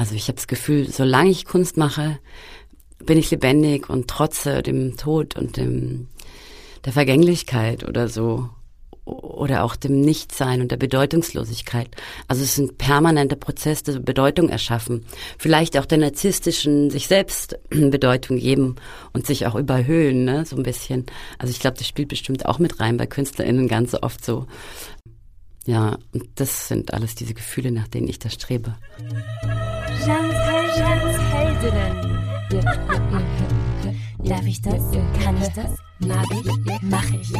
Also ich habe das Gefühl, solange ich Kunst mache, bin ich lebendig und trotze dem Tod und dem der Vergänglichkeit oder so oder auch dem Nichtsein und der Bedeutungslosigkeit. Also es ist ein permanenter Prozess der Bedeutung erschaffen. Vielleicht auch der narzisstischen sich selbst Bedeutung geben und sich auch überhöhen, ne, so ein bisschen. Also ich glaube, das spielt bestimmt auch mit rein bei KünstlerInnen ganz oft so. Ja, und das sind alles diese Gefühle, nach denen ich da strebe. Heldinnen. Darf ich das? Kann ich das? Mag ich? Mach ich?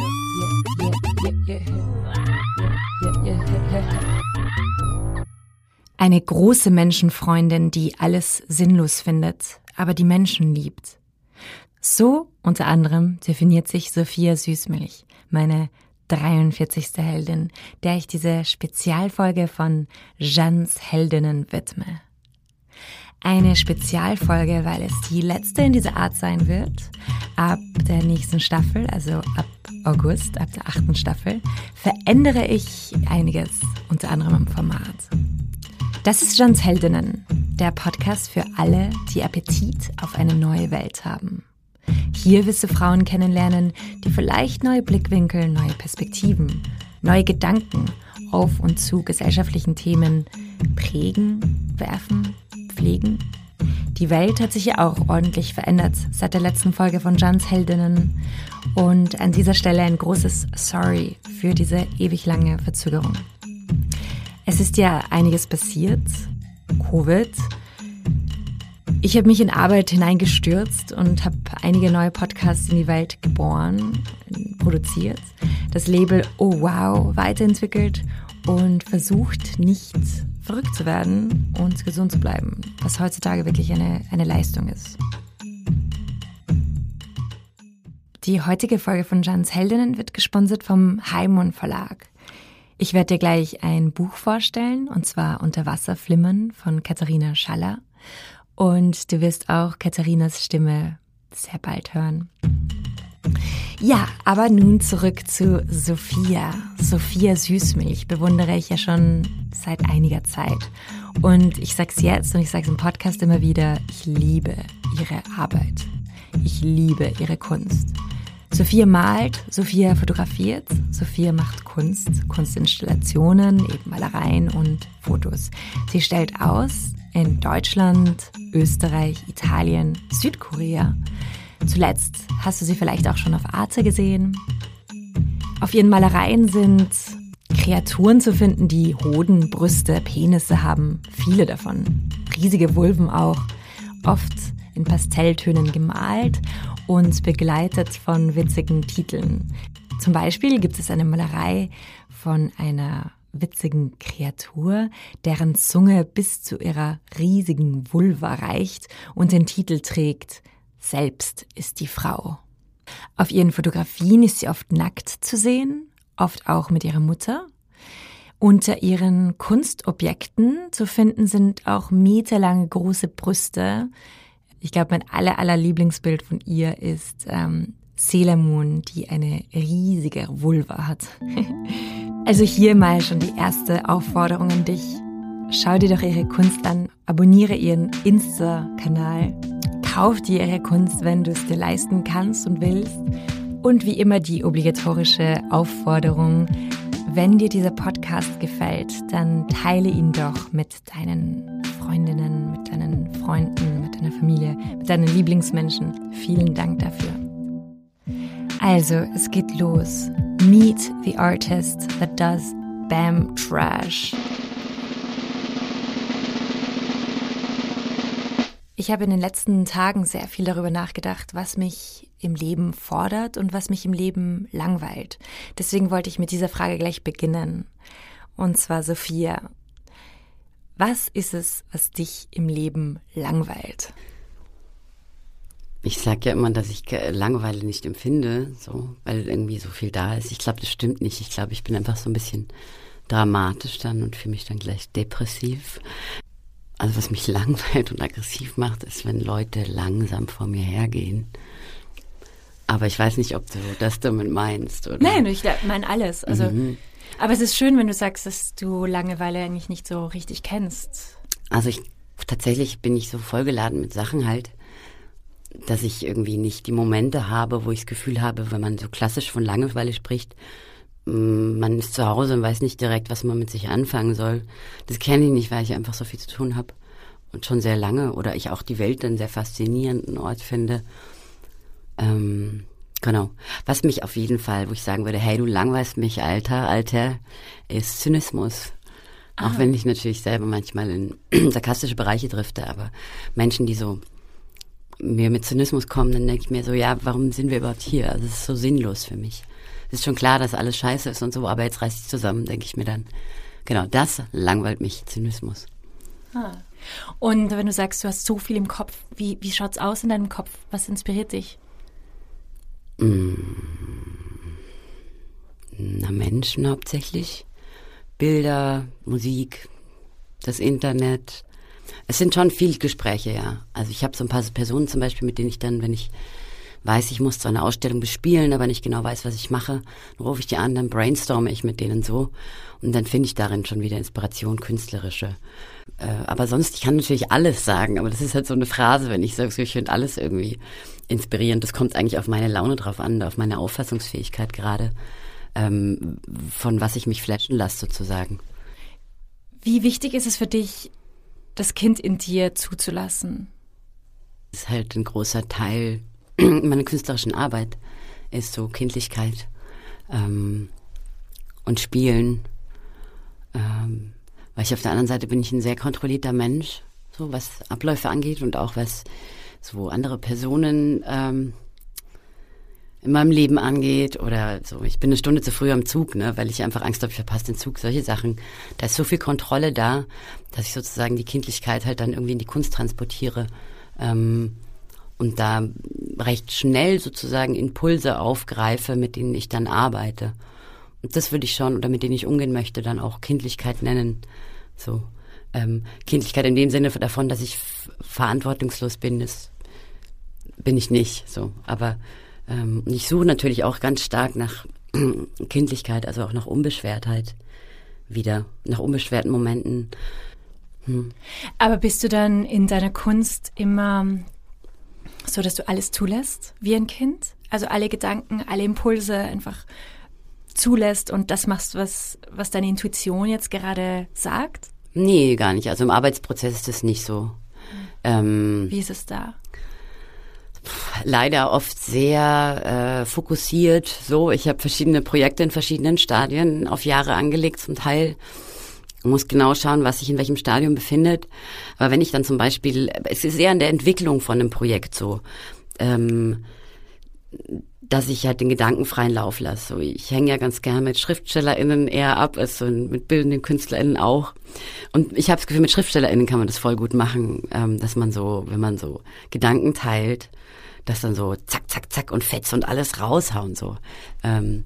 Eine große Menschenfreundin, die alles sinnlos findet, aber die Menschen liebt. So unter anderem definiert sich Sophia Süßmilch, meine 43. Heldin, der ich diese Spezialfolge von Jeannes Heldinnen widme eine Spezialfolge, weil es die letzte in dieser Art sein wird. Ab der nächsten Staffel, also ab August, ab der achten Staffel, verändere ich einiges, unter anderem im Format. Das ist Jans Heldinnen, der Podcast für alle, die Appetit auf eine neue Welt haben. Hier wirst du Frauen kennenlernen, die vielleicht neue Blickwinkel, neue Perspektiven, neue Gedanken auf und zu gesellschaftlichen Themen prägen, werfen pflegen. Die Welt hat sich ja auch ordentlich verändert seit der letzten Folge von Jans Heldinnen. Und an dieser Stelle ein großes Sorry für diese ewig lange Verzögerung. Es ist ja einiges passiert. Covid. Ich habe mich in Arbeit hineingestürzt und habe einige neue Podcasts in die Welt geboren, produziert, das Label Oh Wow weiterentwickelt und versucht nicht verrückt zu werden und gesund zu bleiben, was heutzutage wirklich eine, eine Leistung ist. Die heutige Folge von Jans Heldinnen wird gesponsert vom Heimon Verlag. Ich werde dir gleich ein Buch vorstellen, und zwar Unter Wasser flimmern von Katharina Schaller. Und du wirst auch Katharinas Stimme sehr bald hören. Ja, aber nun zurück zu Sophia. Sophia Süßmilch bewundere ich ja schon seit einiger Zeit. Und ich sag's jetzt und ich sag's im Podcast immer wieder, ich liebe ihre Arbeit. Ich liebe ihre Kunst. Sophia malt, Sophia fotografiert, Sophia macht Kunst, Kunstinstallationen, eben Malereien und Fotos. Sie stellt aus in Deutschland, Österreich, Italien, Südkorea. Zuletzt hast du sie vielleicht auch schon auf Arte gesehen. Auf ihren Malereien sind Kreaturen zu finden, die Hoden, Brüste, Penisse haben. Viele davon. Riesige Vulven auch. Oft in Pastelltönen gemalt und begleitet von witzigen Titeln. Zum Beispiel gibt es eine Malerei von einer witzigen Kreatur, deren Zunge bis zu ihrer riesigen Vulva reicht und den Titel trägt selbst ist die Frau. Auf ihren Fotografien ist sie oft nackt zu sehen, oft auch mit ihrer Mutter. Unter ihren Kunstobjekten zu finden sind auch meterlange große Brüste. Ich glaube, mein aller, aller Lieblingsbild von ihr ist ähm, Sailor Moon, die eine riesige Vulva hat. also hier mal schon die erste Aufforderung an dich. Schau dir doch ihre Kunst an, abonniere ihren Insta-Kanal Kauf dir ihre Kunst, wenn du es dir leisten kannst und willst. Und wie immer die obligatorische Aufforderung, wenn dir dieser Podcast gefällt, dann teile ihn doch mit deinen Freundinnen, mit deinen Freunden, mit deiner Familie, mit deinen Lieblingsmenschen. Vielen Dank dafür. Also, es geht los. Meet the artist that does BAM Trash. Ich habe in den letzten Tagen sehr viel darüber nachgedacht, was mich im Leben fordert und was mich im Leben langweilt. Deswegen wollte ich mit dieser Frage gleich beginnen. Und zwar Sophia, was ist es, was dich im Leben langweilt? Ich sage ja immer, dass ich Langeweile nicht empfinde, so, weil irgendwie so viel da ist. Ich glaube, das stimmt nicht. Ich glaube, ich bin einfach so ein bisschen dramatisch dann und fühle mich dann gleich depressiv. Also was mich langweilt und aggressiv macht, ist, wenn Leute langsam vor mir hergehen. Aber ich weiß nicht, ob du das damit meinst, oder? Nein, ich meine alles. Also, mhm. Aber es ist schön, wenn du sagst, dass du Langeweile eigentlich nicht so richtig kennst. Also ich tatsächlich bin ich so vollgeladen mit Sachen halt, dass ich irgendwie nicht die Momente habe, wo ich das Gefühl habe, wenn man so klassisch von Langeweile spricht, man ist zu Hause und weiß nicht direkt, was man mit sich anfangen soll. Das kenne ich nicht, weil ich einfach so viel zu tun habe und schon sehr lange oder ich auch die Welt einen sehr faszinierenden Ort finde. Ähm, genau. Was mich auf jeden Fall, wo ich sagen würde, hey, du langweilst mich, Alter, Alter, ist Zynismus. Auch ah. wenn ich natürlich selber manchmal in sarkastische Bereiche drifte, aber Menschen, die so mir mit Zynismus kommen, dann denke ich mir so, ja, warum sind wir überhaupt hier? Also es ist so sinnlos für mich. Es ist schon klar, dass alles scheiße ist und so, aber jetzt reißt sich zusammen, denke ich mir dann. Genau, das langweilt mich, Zynismus. Ah. Und wenn du sagst, du hast so viel im Kopf, wie, wie schaut's aus in deinem Kopf? Was inspiriert dich? Mm. Na, Menschen hauptsächlich. Bilder, Musik, das Internet. Es sind schon viele Gespräche, ja. Also ich habe so ein paar Personen zum Beispiel, mit denen ich dann, wenn ich weiß, ich muss zwar eine Ausstellung bespielen, aber nicht genau weiß, was ich mache, dann rufe ich die an, dann brainstorme ich mit denen so und dann finde ich darin schon wieder Inspiration, künstlerische. Äh, aber sonst, ich kann natürlich alles sagen, aber das ist halt so eine Phrase, wenn ich sage, ich finde alles irgendwie inspirierend. Das kommt eigentlich auf meine Laune drauf an, auf meine Auffassungsfähigkeit gerade ähm, von was ich mich flashen lasse sozusagen. Wie wichtig ist es für dich, das Kind in dir zuzulassen? Das ist halt ein großer Teil meiner künstlerischen Arbeit, ist so Kindlichkeit ähm, und Spielen. Ähm, weil ich auf der anderen Seite bin ich ein sehr kontrollierter Mensch, so was Abläufe angeht und auch was so andere Personen ähm, in meinem Leben angeht oder so. Ich bin eine Stunde zu früh am Zug, ne, weil ich einfach Angst habe, ich verpasse den Zug. Solche Sachen. Da ist so viel Kontrolle da, dass ich sozusagen die Kindlichkeit halt dann irgendwie in die Kunst transportiere. Ähm, und da recht schnell sozusagen Impulse aufgreife, mit denen ich dann arbeite. Und das würde ich schon, oder mit denen ich umgehen möchte, dann auch Kindlichkeit nennen. So. Ähm, Kindlichkeit in dem Sinne davon, dass ich verantwortungslos bin, das bin ich nicht. So. Aber ähm, ich suche natürlich auch ganz stark nach Kindlichkeit, also auch nach Unbeschwertheit wieder, nach unbeschwerten Momenten. Hm. Aber bist du dann in deiner Kunst immer so, dass du alles zulässt wie ein Kind? Also alle Gedanken, alle Impulse einfach zulässt und das machst, was, was deine Intuition jetzt gerade sagt? Nee, gar nicht. Also im Arbeitsprozess ist das nicht so. Ähm, Wie ist es da? leider oft sehr äh, fokussiert. So, ich habe verschiedene Projekte in verschiedenen Stadien auf Jahre angelegt, zum Teil. Muss genau schauen, was sich in welchem Stadium befindet. Aber wenn ich dann zum Beispiel, es ist eher in der Entwicklung von einem Projekt so, ähm, dass ich halt den Gedanken freien Lauf lasse. So, ich hänge ja ganz gern mit SchriftstellerInnen eher ab, als mit bildenden KünstlerInnen auch. Und ich habe das Gefühl, mit SchriftstellerInnen kann man das voll gut machen, ähm, dass man so, wenn man so Gedanken teilt, dass dann so zack, zack, zack und Fetz und alles raushauen so. Ähm,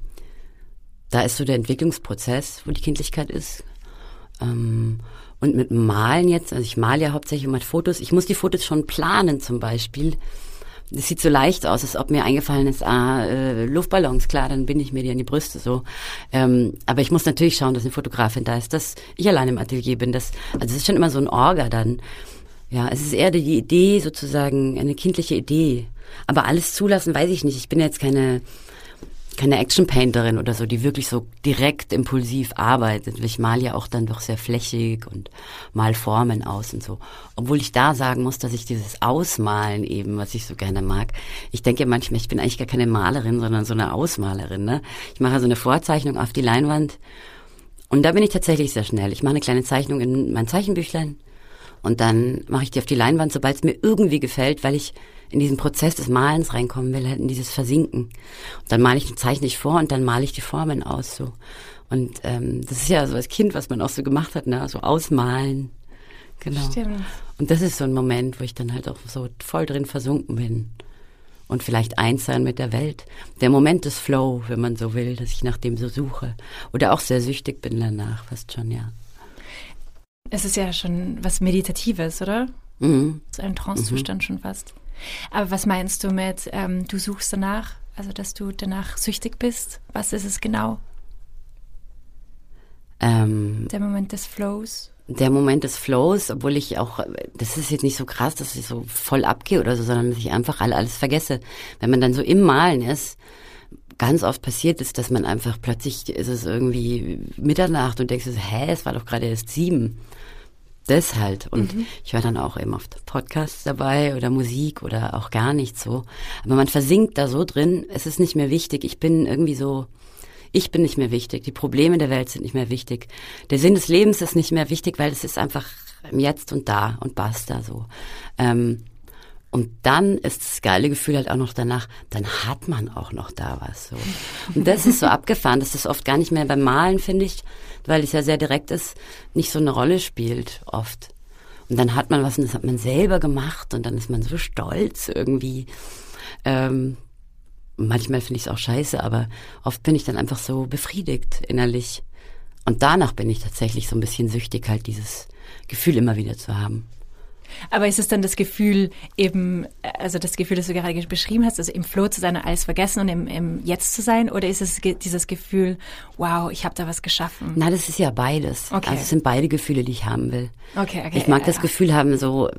da ist so der Entwicklungsprozess, wo die Kindlichkeit ist. Ähm, und mit Malen jetzt, also ich male ja hauptsächlich mit Fotos. Ich muss die Fotos schon planen zum Beispiel. Das sieht so leicht aus, als ob mir eingefallen ist, ah, äh, Luftballons, klar, dann binde ich mir die an die Brüste so. Ähm, aber ich muss natürlich schauen, dass eine Fotografin da ist, dass ich allein im Atelier bin. Das, also es ist schon immer so ein Orga dann. Ja, es ist eher die Idee sozusagen, eine kindliche Idee. Aber alles zulassen, weiß ich nicht. Ich bin jetzt keine, keine Action-Painterin oder so, die wirklich so direkt impulsiv arbeitet. Ich male ja auch dann doch sehr flächig und mal Formen aus und so. Obwohl ich da sagen muss, dass ich dieses Ausmalen eben, was ich so gerne mag. Ich denke manchmal, ich bin eigentlich gar keine Malerin, sondern so eine Ausmalerin. Ne? Ich mache so eine Vorzeichnung auf die Leinwand und da bin ich tatsächlich sehr schnell. Ich mache eine kleine Zeichnung in mein Zeichenbüchlein und dann mache ich die auf die Leinwand, sobald es mir irgendwie gefällt, weil ich in diesen Prozess des Malens reinkommen will, halt in dieses Versinken. Und dann male ich, zeichne ich vor und dann male ich die Formen aus so. Und ähm, das ist ja so als Kind, was man auch so gemacht hat, ne? So ausmalen. Genau. Stimmt. Und das ist so ein Moment, wo ich dann halt auch so voll drin versunken bin. Und vielleicht eins sein mit der Welt. Der Moment des Flow, wenn man so will, dass ich nach dem so suche. Oder auch sehr süchtig bin danach, fast schon, ja. Es ist ja schon was Meditatives, oder? Mhm. So ein Trancezustand mhm. schon fast. Aber was meinst du mit, ähm, du suchst danach, also dass du danach süchtig bist? Was ist es genau? Ähm, Der Moment des Flows? der Moment des Flows, obwohl ich auch, das ist jetzt nicht so krass, dass ich so voll abgehe oder so, sondern dass ich einfach alles vergesse. Wenn man dann so im Malen ist, ganz oft passiert ist, dass man einfach plötzlich ist es irgendwie Mitternacht und denkst, hä, es war doch gerade erst sieben. Das halt. Und mhm. ich war dann auch eben oft Podcasts dabei oder Musik oder auch gar nicht so. Aber man versinkt da so drin, es ist nicht mehr wichtig. Ich bin irgendwie so, ich bin nicht mehr wichtig. Die Probleme der Welt sind nicht mehr wichtig. Der Sinn des Lebens ist nicht mehr wichtig, weil es ist einfach im Jetzt und da und basta so. Ähm, und dann ist das geile Gefühl halt auch noch danach, dann hat man auch noch da was. So. Und das ist so abgefahren, dass das oft gar nicht mehr beim Malen, finde ich, weil es ja sehr direkt ist, nicht so eine Rolle spielt oft. Und dann hat man was und das hat man selber gemacht und dann ist man so stolz irgendwie. Ähm, manchmal finde ich es auch scheiße, aber oft bin ich dann einfach so befriedigt innerlich. Und danach bin ich tatsächlich so ein bisschen süchtig, halt dieses Gefühl immer wieder zu haben. Aber ist es dann das Gefühl, eben, also das Gefühl, das du gerade beschrieben hast, also im Flow zu sein und alles vergessen und im, im Jetzt zu sein? Oder ist es dieses Gefühl, wow, ich habe da was geschaffen? Na, das ist ja beides. Okay. Also es sind beide Gefühle, die ich haben will. Okay, okay. Ich mag ja, das ja. Gefühl haben, so,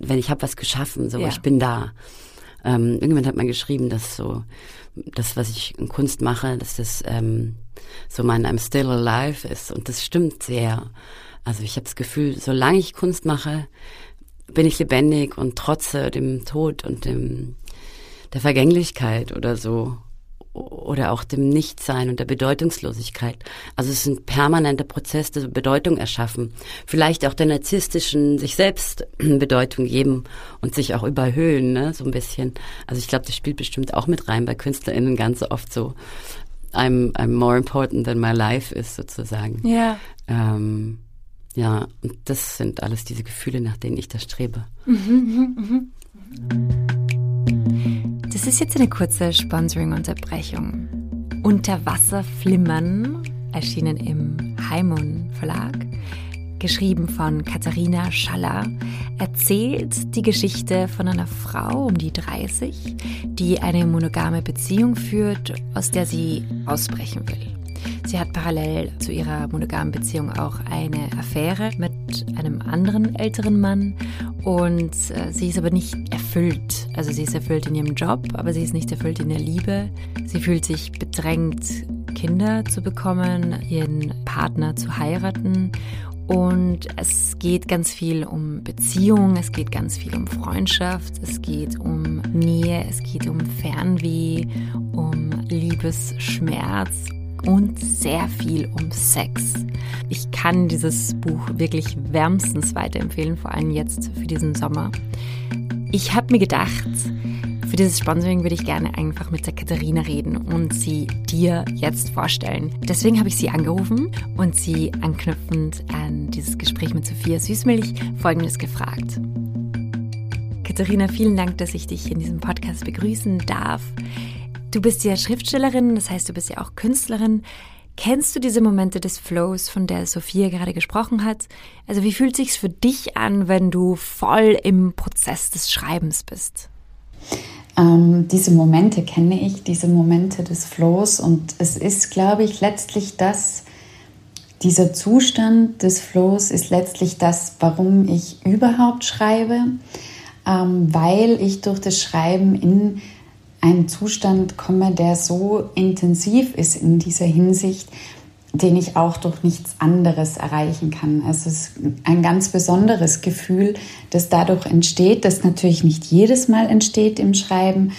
wenn ich habe was geschaffen, so, ja. ich bin da. Ähm, irgendjemand hat mal geschrieben, dass so, das, was ich in Kunst mache, dass das ähm, so mein I'm still alive ist. Und das stimmt sehr. Also ich habe das Gefühl, solange ich Kunst mache, bin ich lebendig und trotze dem Tod und dem, der Vergänglichkeit oder so. Oder auch dem Nichtsein und der Bedeutungslosigkeit. Also es ist ein permanenter Prozess der Bedeutung erschaffen. Vielleicht auch der narzisstischen sich selbst Bedeutung geben und sich auch überhöhen, ne, so ein bisschen. Also ich glaube, das spielt bestimmt auch mit rein bei KünstlerInnen ganz oft so. I'm, I'm more important than my life ist sozusagen. Ja. Ähm, ja, und das sind alles diese Gefühle, nach denen ich da strebe. Das ist jetzt eine kurze Sponsoring-Unterbrechung. Unter Wasser flimmern, erschienen im Heimon Verlag, geschrieben von Katharina Schaller, erzählt die Geschichte von einer Frau um die 30, die eine monogame Beziehung führt, aus der sie ausbrechen will. Sie hat parallel zu ihrer monogamen Beziehung auch eine Affäre mit einem anderen älteren Mann und äh, sie ist aber nicht erfüllt. Also sie ist erfüllt in ihrem Job, aber sie ist nicht erfüllt in der Liebe. Sie fühlt sich bedrängt, Kinder zu bekommen, ihren Partner zu heiraten und es geht ganz viel um Beziehung, es geht ganz viel um Freundschaft, es geht um Nähe, es geht um Fernweh, um Liebesschmerz und sehr viel um Sex. Ich kann dieses Buch wirklich wärmstens weiterempfehlen, vor allem jetzt für diesen Sommer. Ich habe mir gedacht, für dieses Sponsoring würde ich gerne einfach mit der Katharina reden und sie dir jetzt vorstellen. Deswegen habe ich sie angerufen und sie anknüpfend an dieses Gespräch mit Sophia Süßmilch Folgendes gefragt. Katharina, vielen Dank, dass ich dich in diesem Podcast begrüßen darf. Du bist ja Schriftstellerin, das heißt, du bist ja auch Künstlerin. Kennst du diese Momente des Flows, von der Sophia gerade gesprochen hat? Also wie fühlt sich's für dich an, wenn du voll im Prozess des Schreibens bist? Ähm, diese Momente kenne ich, diese Momente des Flows und es ist, glaube ich, letztlich das, dieser Zustand des Flows ist letztlich das, warum ich überhaupt schreibe, ähm, weil ich durch das Schreiben in einen Zustand komme, der so intensiv ist in dieser Hinsicht, den ich auch durch nichts anderes erreichen kann. Also es ist ein ganz besonderes Gefühl, das dadurch entsteht, das natürlich nicht jedes Mal entsteht im Schreiben,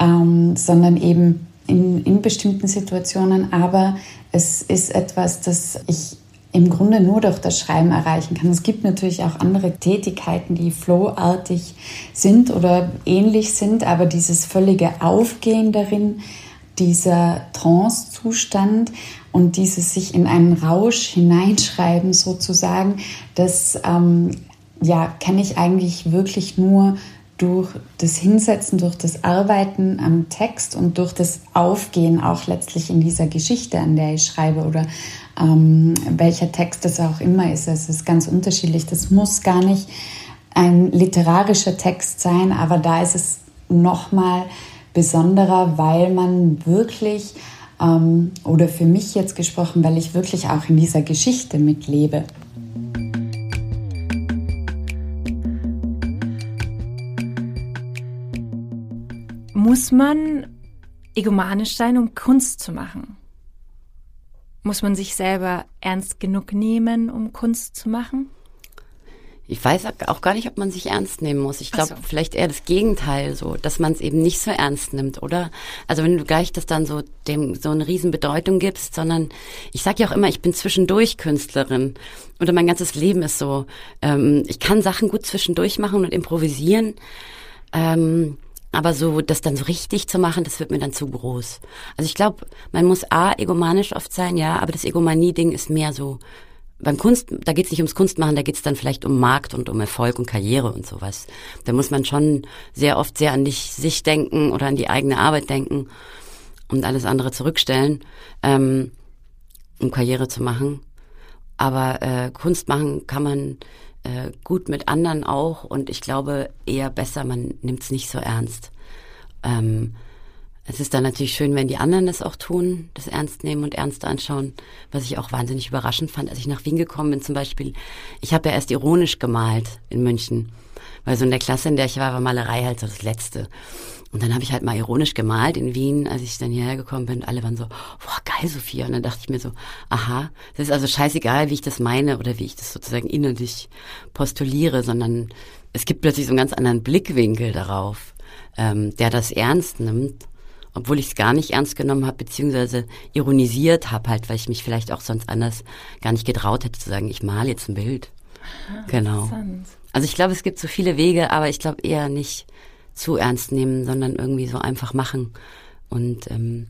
ähm, sondern eben in, in bestimmten Situationen. Aber es ist etwas, das ich im Grunde nur durch das Schreiben erreichen kann. Es gibt natürlich auch andere Tätigkeiten, die flowartig sind oder ähnlich sind, aber dieses völlige Aufgehen darin, dieser Trance-Zustand und dieses sich in einen Rausch hineinschreiben sozusagen, das ähm, ja, kenne ich eigentlich wirklich nur durch das Hinsetzen, durch das Arbeiten am Text und durch das Aufgehen auch letztlich in dieser Geschichte, an der ich schreibe oder ähm, welcher Text das auch immer ist. Es ist ganz unterschiedlich. Das muss gar nicht ein literarischer Text sein, aber da ist es nochmal besonderer, weil man wirklich, ähm, oder für mich jetzt gesprochen, weil ich wirklich auch in dieser Geschichte mitlebe. Muss man egomanisch sein, um Kunst zu machen? Muss man sich selber ernst genug nehmen, um Kunst zu machen? Ich weiß auch gar nicht, ob man sich ernst nehmen muss. Ich glaube, so. vielleicht eher das Gegenteil, so, dass man es eben nicht so ernst nimmt, oder? Also wenn du gleich das dann so dem so eine Riesenbedeutung gibst, sondern ich sage ja auch immer, ich bin zwischendurch Künstlerin oder mein ganzes Leben ist so. Ähm, ich kann Sachen gut zwischendurch machen und improvisieren. Ähm, aber so, das dann so richtig zu machen, das wird mir dann zu groß. Also ich glaube, man muss A, egomanisch oft sein, ja, aber das Egomanie-Ding ist mehr so, beim Kunst, da geht es nicht ums Kunstmachen, da geht es dann vielleicht um Markt und um Erfolg und Karriere und sowas. Da muss man schon sehr oft sehr an dich, sich denken oder an die eigene Arbeit denken und alles andere zurückstellen, ähm, um Karriere zu machen. Aber äh, Kunst machen kann man äh, gut mit anderen auch und ich glaube eher besser, man nimmt es nicht so ernst. Ähm, es ist dann natürlich schön, wenn die anderen das auch tun, das ernst nehmen und ernst anschauen, was ich auch wahnsinnig überraschend fand, als ich nach Wien gekommen bin zum Beispiel. Ich habe ja erst ironisch gemalt in München, weil so in der Klasse, in der ich war, war Malerei halt so das Letzte. Und dann habe ich halt mal ironisch gemalt in Wien, als ich dann hierher gekommen bin. Alle waren so, boah, geil, Sophia. Und dann dachte ich mir so, aha, das ist also scheißegal, wie ich das meine oder wie ich das sozusagen innerlich postuliere, sondern es gibt plötzlich so einen ganz anderen Blickwinkel darauf, ähm, der das ernst nimmt obwohl ich es gar nicht ernst genommen habe, beziehungsweise ironisiert habe, halt, weil ich mich vielleicht auch sonst anders gar nicht getraut hätte zu sagen, ich male jetzt ein Bild. Ah, genau. Also ich glaube, es gibt so viele Wege, aber ich glaube eher nicht zu ernst nehmen, sondern irgendwie so einfach machen. Und ähm,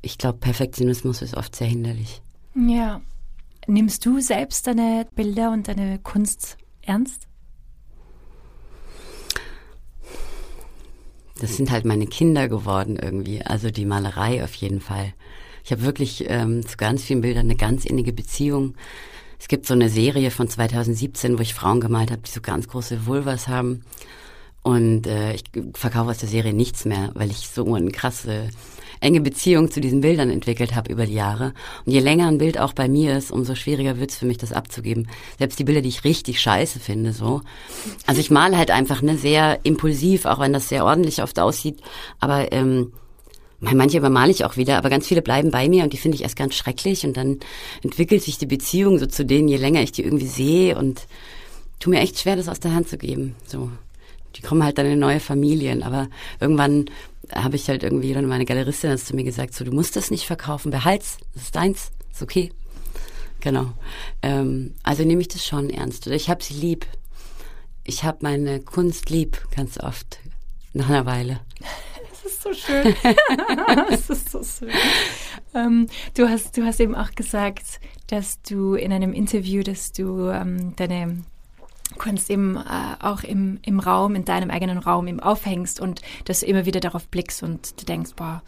ich glaube, Perfektionismus ist oft sehr hinderlich. Ja. Nimmst du selbst deine Bilder und deine Kunst ernst? das sind halt meine Kinder geworden irgendwie. Also die Malerei auf jeden Fall. Ich habe wirklich ähm, zu ganz vielen Bildern eine ganz innige Beziehung. Es gibt so eine Serie von 2017, wo ich Frauen gemalt habe, die so ganz große Vulvas haben. Und äh, ich verkaufe aus der Serie nichts mehr, weil ich so eine krasse enge Beziehung zu diesen Bildern entwickelt habe über die Jahre. Und je länger ein Bild auch bei mir ist, umso schwieriger wird es für mich, das abzugeben. Selbst die Bilder, die ich richtig scheiße finde, so. Also ich male halt einfach ne sehr impulsiv, auch wenn das sehr ordentlich oft aussieht. Aber ähm, Manche übermale ich auch wieder, aber ganz viele bleiben bei mir und die finde ich erst ganz schrecklich und dann entwickelt sich die Beziehung so zu denen, je länger ich die irgendwie sehe und tu mir echt schwer, das aus der Hand zu geben. So, die kommen halt dann in neue Familien, aber irgendwann habe ich halt irgendwie dann meine Galeristin hat zu mir gesagt, so du musst das nicht verkaufen, behalt's, das ist deins, ist okay. Genau. Ähm, also nehme ich das schon ernst. Oder ich habe sie lieb. Ich habe meine Kunst lieb, ganz oft. Nach einer Weile. Das ist so schön. das ist so schön. Ähm, du, hast, du hast eben auch gesagt, dass du in einem Interview, dass du ähm, deine Kunst eben äh, auch im, im Raum, in deinem eigenen Raum eben aufhängst und dass du immer wieder darauf blickst und du denkst, boah,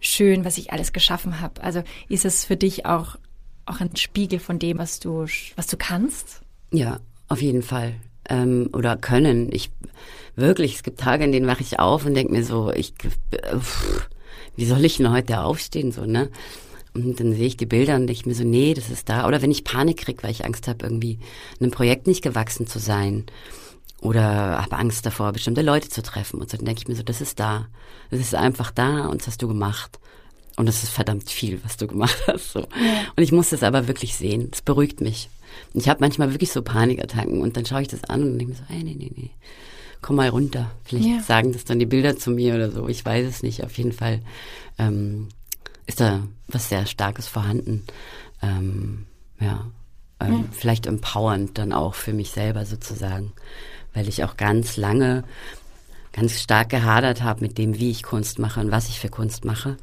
schön, was ich alles geschaffen habe. Also ist es für dich auch, auch ein Spiegel von dem, was du, was du kannst? Ja, auf jeden Fall. Ähm, oder können. Ich wirklich, es gibt Tage, in denen wache ich auf und denke mir so, ich, äh, pff, wie soll ich denn heute aufstehen, so, ne? Und dann sehe ich die Bilder und denke ich mir so, nee, das ist da. Oder wenn ich Panik kriege, weil ich Angst habe, irgendwie einem Projekt nicht gewachsen zu sein. Oder habe Angst davor, bestimmte Leute zu treffen. Und so, dann denke ich mir so, das ist da. Das ist einfach da und das hast du gemacht. Und das ist verdammt viel, was du gemacht hast. So. Ja. Und ich muss das aber wirklich sehen. Das beruhigt mich. Und ich habe manchmal wirklich so Panikattacken und dann schaue ich das an und denke mir so, hey, nee, nee, nee, komm mal runter. Vielleicht ja. sagen das dann die Bilder zu mir oder so. Ich weiß es nicht. Auf jeden Fall ähm, ist da was sehr Starkes vorhanden. Ähm, ja, ähm, ja. vielleicht empowernd dann auch für mich selber sozusagen, weil ich auch ganz lange ganz stark gehadert habe mit dem, wie ich Kunst mache und was ich für Kunst mache.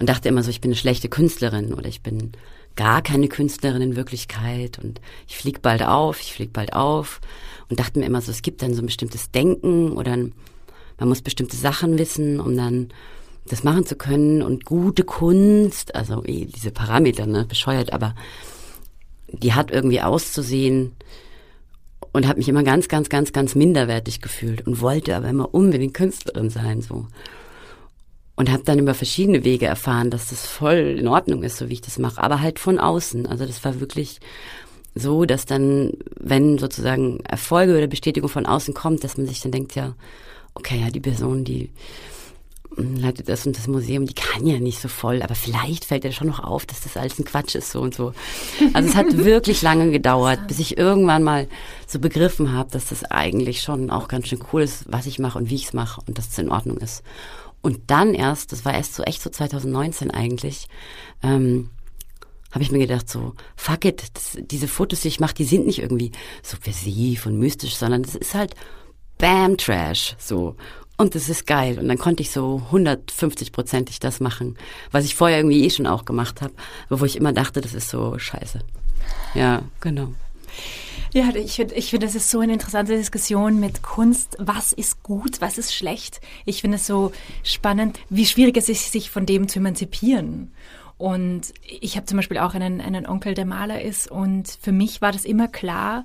Und dachte immer so, ich bin eine schlechte Künstlerin oder ich bin gar keine Künstlerin in Wirklichkeit und ich flieg bald auf, ich flieg bald auf und dachte mir immer so, es gibt dann so ein bestimmtes Denken oder man muss bestimmte Sachen wissen, um dann das machen zu können und gute Kunst, also diese Parameter, ne, bescheuert, aber die hat irgendwie auszusehen und habe mich immer ganz, ganz, ganz, ganz minderwertig gefühlt und wollte aber immer unbedingt Künstlerin sein, so. Und habe dann über verschiedene Wege erfahren, dass das voll in Ordnung ist, so wie ich das mache, aber halt von außen. Also das war wirklich so, dass dann, wenn sozusagen Erfolge oder Bestätigung von außen kommt, dass man sich dann denkt, ja, okay, ja, die Person, die leitet das und das Museum, die kann ja nicht so voll, aber vielleicht fällt dir schon noch auf, dass das alles ein Quatsch ist so und so. Also es hat wirklich lange gedauert, bis ich irgendwann mal so begriffen habe, dass das eigentlich schon auch ganz schön cool ist, was ich mache und wie ich es mache und dass es in Ordnung ist. Und dann erst, das war erst so echt so 2019 eigentlich, ähm, habe ich mir gedacht so, fuck it, das, diese Fotos, die ich mache, die sind nicht irgendwie subversiv und mystisch, sondern das ist halt Bam Trash so. Und das ist geil. Und dann konnte ich so 150-prozentig das machen, was ich vorher irgendwie eh schon auch gemacht habe, wo ich immer dachte, das ist so scheiße. Ja, genau. Ja, ich finde, ich finde, das ist so eine interessante Diskussion mit Kunst. Was ist gut, was ist schlecht? Ich finde es so spannend, wie schwierig es ist, sich von dem zu emanzipieren. Und ich habe zum Beispiel auch einen, einen Onkel, der Maler ist. Und für mich war das immer klar,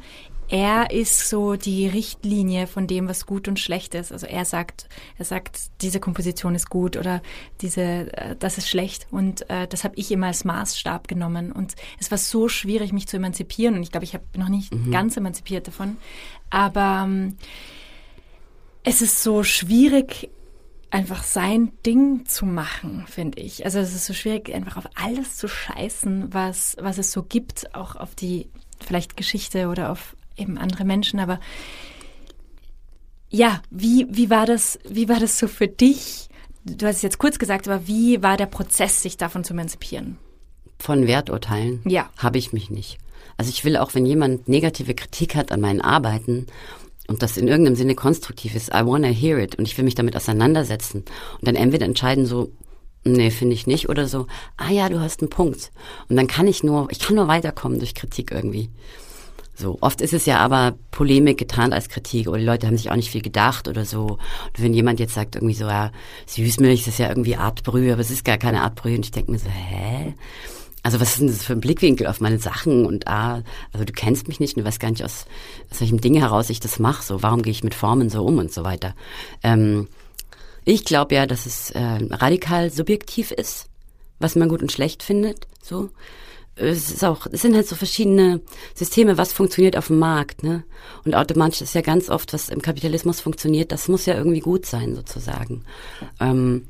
er ist so die Richtlinie von dem, was gut und schlecht ist. Also er sagt, er sagt, diese Komposition ist gut oder diese, äh, das ist schlecht. Und äh, das habe ich immer als Maßstab genommen. Und es war so schwierig, mich zu emanzipieren. Und ich glaube, ich habe noch nicht mhm. ganz emanzipiert davon. Aber ähm, es ist so schwierig, einfach sein Ding zu machen, finde ich. Also es ist so schwierig, einfach auf alles zu scheißen, was, was es so gibt, auch auf die vielleicht Geschichte oder auf eben andere Menschen, aber ja, wie, wie war das, wie war das so für dich? Du hast es jetzt kurz gesagt, aber wie war der Prozess, sich davon zu emanzipieren? Von Werturteilen ja. habe ich mich nicht. Also ich will auch, wenn jemand negative Kritik hat an meinen Arbeiten und das in irgendeinem Sinne konstruktiv ist, I wanna hear it und ich will mich damit auseinandersetzen und dann entweder entscheiden so, nee, finde ich nicht oder so, ah ja, du hast einen Punkt. Und dann kann ich nur, ich kann nur weiterkommen durch Kritik irgendwie. So, oft ist es ja aber Polemik getan als Kritik oder die Leute haben sich auch nicht viel gedacht oder so. Und wenn jemand jetzt sagt irgendwie so, ja, Süßmilch, das ist ja irgendwie Artbrühe, aber es ist gar keine Artbrühe und ich denke mir so, hä? Also was ist denn das für ein Blickwinkel auf meine Sachen und ah, also du kennst mich nicht und du weißt gar nicht, aus, aus welchem Ding heraus ich das mache, so warum gehe ich mit Formen so um und so weiter. Ähm, ich glaube ja, dass es äh, radikal subjektiv ist, was man gut und schlecht findet, so es ist auch, es sind halt so verschiedene Systeme, was funktioniert auf dem Markt, ne? Und automatisch ist ja ganz oft, was im Kapitalismus funktioniert, das muss ja irgendwie gut sein, sozusagen. Ähm,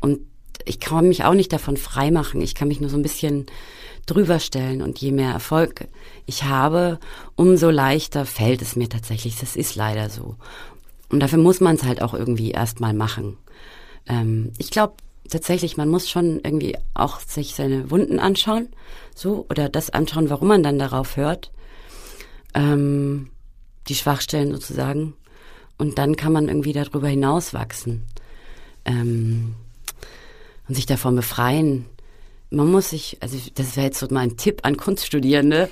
und ich kann mich auch nicht davon freimachen. Ich kann mich nur so ein bisschen drüber stellen und je mehr Erfolg ich habe, umso leichter fällt es mir tatsächlich. Das ist leider so. Und dafür muss man es halt auch irgendwie erstmal machen. Ähm, ich glaube, tatsächlich, man muss schon irgendwie auch sich seine Wunden anschauen, so, oder das anschauen, warum man dann darauf hört, ähm, die Schwachstellen sozusagen. Und dann kann man irgendwie darüber hinaus wachsen ähm, und sich davon befreien. Man muss sich, also das wäre jetzt so mein Tipp an Kunststudierende,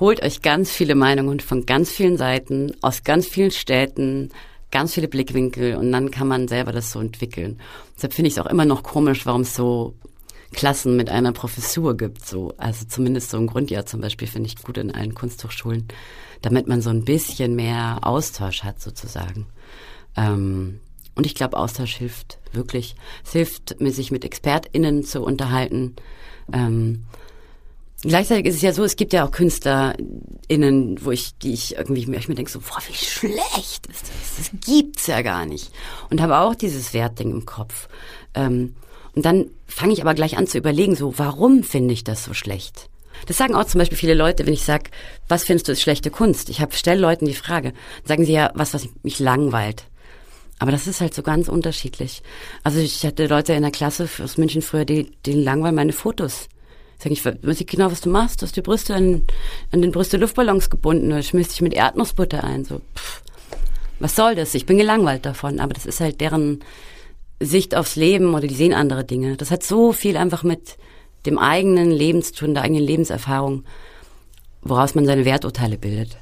holt euch ganz viele Meinungen von ganz vielen Seiten, aus ganz vielen Städten, ganz viele Blickwinkel und dann kann man selber das so entwickeln. Deshalb finde ich es auch immer noch komisch, warum es so Klassen mit einer Professur gibt. So, also zumindest so ein Grundjahr zum Beispiel finde ich gut in allen Kunsthochschulen, damit man so ein bisschen mehr Austausch hat sozusagen. Ähm, und ich glaube, Austausch hilft wirklich. Es hilft, sich mit ExpertInnen zu unterhalten. Ähm, Gleichzeitig ist es ja so, es gibt ja auch KünstlerInnen, wo ich, die ich irgendwie ich mir denke so, boah, wie schlecht ist das? Das gibt's ja gar nicht. Und habe auch dieses Wertding im Kopf. Ähm, und dann fange ich aber gleich an zu überlegen, so, warum finde ich das so schlecht? Das sagen auch zum Beispiel viele Leute, wenn ich sage, was findest du ist schlechte Kunst? Ich stelle Leuten die Frage, sagen sie ja, was, was mich langweilt. Aber das ist halt so ganz unterschiedlich. Also ich hatte Leute in der Klasse aus München früher, die, denen langweilen meine Fotos. Sag ich, weiß ich genau, was du machst. Du hast die Brüste an, an den Brüste Luftballons gebunden oder schmierst dich mit Erdnussbutter ein. So, pff, was soll das? Ich bin gelangweilt davon. Aber das ist halt deren Sicht aufs Leben oder die sehen andere Dinge. Das hat so viel einfach mit dem eigenen Leben zu tun, der eigenen Lebenserfahrung, woraus man seine Werturteile bildet.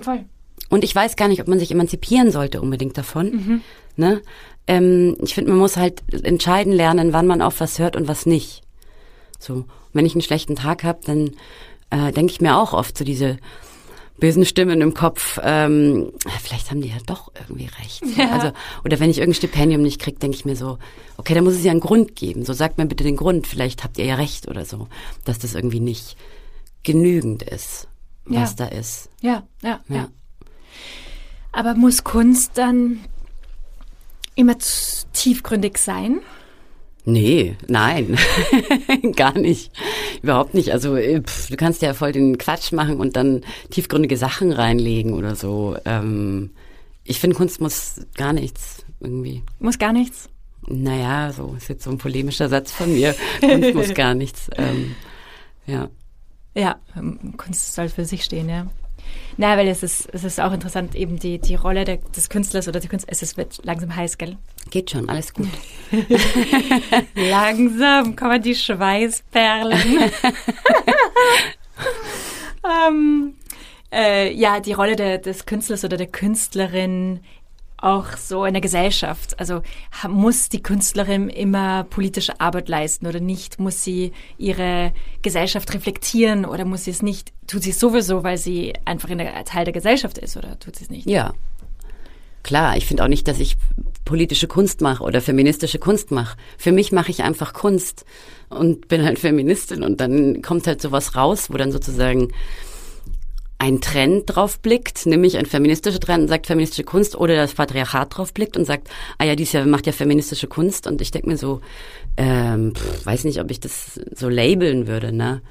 Voll. Und ich weiß gar nicht, ob man sich emanzipieren sollte unbedingt davon. Mhm. Ne? Ähm, ich finde, man muss halt entscheiden lernen, wann man auf was hört und was nicht. So wenn ich einen schlechten Tag habe, dann äh, denke ich mir auch oft so diese bösen Stimmen im Kopf, ähm, vielleicht haben die ja doch irgendwie recht. Ja. Also, oder wenn ich irgendein Stipendium nicht kriege, denke ich mir so, okay, da muss es ja einen Grund geben. So sagt mir bitte den Grund, vielleicht habt ihr ja recht oder so, dass das irgendwie nicht genügend ist, was ja. da ist. Ja, ja, ja, ja. Aber muss Kunst dann immer tiefgründig sein? Nee, nein, gar nicht. Überhaupt nicht. Also äh, pff, du kannst ja voll den Quatsch machen und dann tiefgründige Sachen reinlegen oder so. Ähm, ich finde, Kunst muss gar nichts irgendwie. Muss gar nichts? Naja, so ist jetzt so ein polemischer Satz von mir. Kunst muss gar nichts. Ähm, ja. Ja, ähm, Kunst soll für sich stehen, ja. Na, weil es ist, es ist auch interessant, eben die, die Rolle der, des Künstlers oder der Künstler. Es wird langsam heiß, gell? Geht schon, alles gut. langsam kommen die Schweißperlen. ähm, äh, ja, die Rolle der, des Künstlers oder der Künstlerin auch so in der Gesellschaft? Also muss die Künstlerin immer politische Arbeit leisten oder nicht? Muss sie ihre Gesellschaft reflektieren oder muss sie es nicht? Tut sie es sowieso, weil sie einfach in der, Teil der Gesellschaft ist oder tut sie es nicht? Ja. Klar, ich finde auch nicht, dass ich politische Kunst mache oder feministische Kunst mache. Für mich mache ich einfach Kunst und bin halt Feministin und dann kommt halt sowas raus, wo dann sozusagen ein Trend drauf blickt, nämlich ein feministischer Trend sagt feministische Kunst oder das Patriarchat drauf blickt und sagt, ah ja, dies Jahr macht ja feministische Kunst und ich denke mir so, ähm, pff, weiß nicht, ob ich das so labeln würde, ne?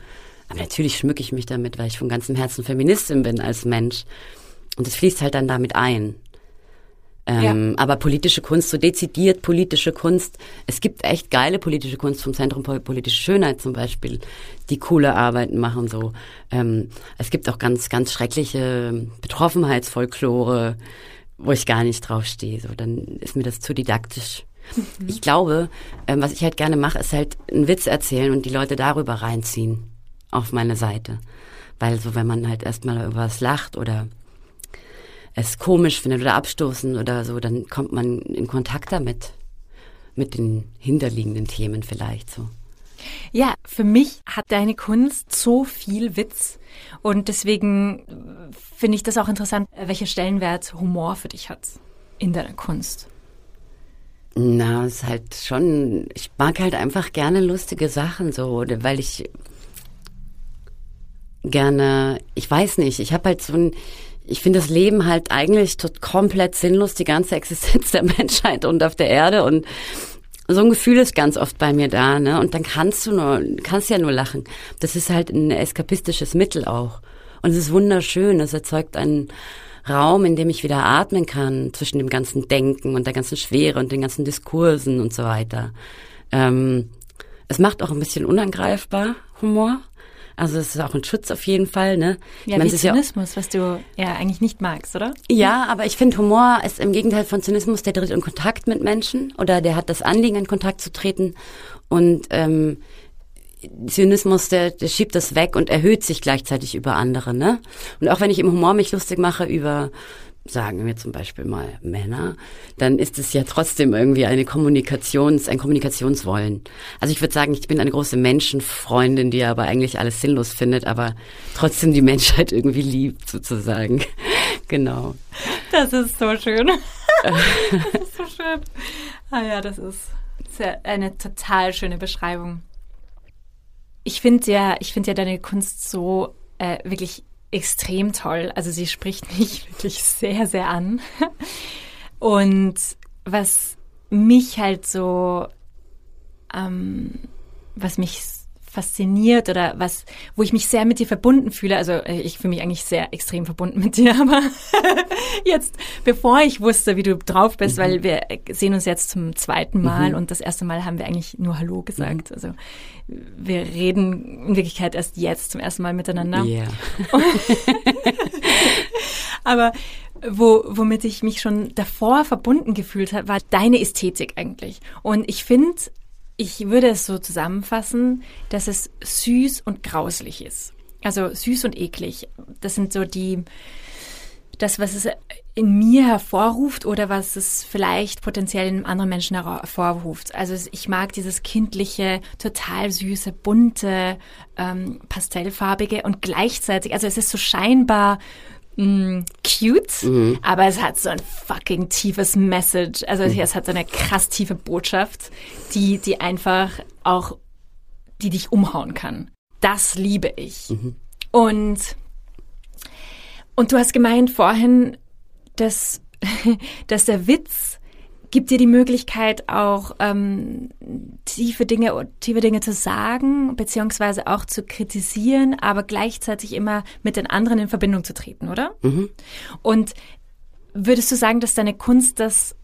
Aber natürlich schmücke ich mich damit, weil ich von ganzem Herzen Feministin bin als Mensch. Und es fließt halt dann damit ein. Ähm, ja. Aber politische Kunst, so dezidiert politische Kunst, es gibt echt geile politische Kunst vom Zentrum Politische Schönheit zum Beispiel, die coole Arbeiten machen so. Ähm, es gibt auch ganz, ganz schreckliche Betroffenheitsfolklore, wo ich gar nicht draufstehe. So, dann ist mir das zu didaktisch. Mhm. Ich glaube, ähm, was ich halt gerne mache, ist halt einen Witz erzählen und die Leute darüber reinziehen auf meine Seite. Weil so, wenn man halt erstmal über was lacht oder es komisch findet oder abstoßen oder so, dann kommt man in Kontakt damit, mit den hinterliegenden Themen vielleicht so. Ja, für mich hat deine Kunst so viel Witz und deswegen finde ich das auch interessant, welcher Stellenwert Humor für dich hat in deiner Kunst. Na, es ist halt schon, ich mag halt einfach gerne lustige Sachen so, weil ich gerne, ich weiß nicht, ich habe halt so ein, ich finde das Leben halt eigentlich komplett sinnlos, die ganze Existenz der Menschheit und auf der Erde und so ein Gefühl ist ganz oft bei mir da, ne? Und dann kannst du nur, kannst ja nur lachen. Das ist halt ein eskapistisches Mittel auch. Und es ist wunderschön. Es erzeugt einen Raum, in dem ich wieder atmen kann zwischen dem ganzen Denken und der ganzen Schwere und den ganzen Diskursen und so weiter. Ähm, es macht auch ein bisschen unangreifbar Humor. Also es ist auch ein Schutz auf jeden Fall, ne? Ja, meine, wie Zynismus, ja was du ja eigentlich nicht magst, oder? Ja, aber ich finde Humor ist im Gegenteil von Zynismus, der tritt in Kontakt mit Menschen oder der hat das Anliegen, in Kontakt zu treten und ähm, Zynismus, der, der schiebt das weg und erhöht sich gleichzeitig über andere, ne? Und auch wenn ich im Humor mich lustig mache über sagen wir zum Beispiel mal Männer, dann ist es ja trotzdem irgendwie eine Kommunikations, ein Kommunikationswollen. Also ich würde sagen, ich bin eine große Menschenfreundin, die aber eigentlich alles sinnlos findet, aber trotzdem die Menschheit irgendwie liebt, sozusagen. genau. Das ist so schön. das ist so schön. Ah ja, das ist eine total schöne Beschreibung. Ich finde ja, ich finde ja deine Kunst so äh, wirklich extrem toll. Also sie spricht mich wirklich sehr, sehr an. Und was mich halt so, ähm, was mich fasziniert oder was, wo ich mich sehr mit dir verbunden fühle. Also äh, ich fühle mich eigentlich sehr extrem verbunden mit dir, aber jetzt, bevor ich wusste, wie du drauf bist, mhm. weil wir sehen uns jetzt zum zweiten Mal mhm. und das erste Mal haben wir eigentlich nur Hallo gesagt. Mhm. Also wir reden in Wirklichkeit erst jetzt zum ersten Mal miteinander. Yeah. aber wo, womit ich mich schon davor verbunden gefühlt habe, war deine Ästhetik eigentlich. Und ich finde, ich würde es so zusammenfassen, dass es süß und grauslich ist. Also süß und eklig. Das sind so die, das, was es in mir hervorruft oder was es vielleicht potenziell in anderen Menschen hervorruft. Also ich mag dieses kindliche, total süße, bunte, ähm, pastellfarbige und gleichzeitig, also es ist so scheinbar mh, mm, cute, mhm. aber es hat so ein fucking tiefes Message. Also mhm. es hat so eine krass tiefe Botschaft, die, die einfach auch, die dich umhauen kann. Das liebe ich. Mhm. Und, und du hast gemeint vorhin, dass, dass der Witz gibt dir die Möglichkeit auch ähm, tiefe Dinge, tiefe Dinge zu sagen, beziehungsweise auch zu kritisieren, aber gleichzeitig immer mit den anderen in Verbindung zu treten, oder? Mhm. Und würdest du sagen, dass deine Kunst das,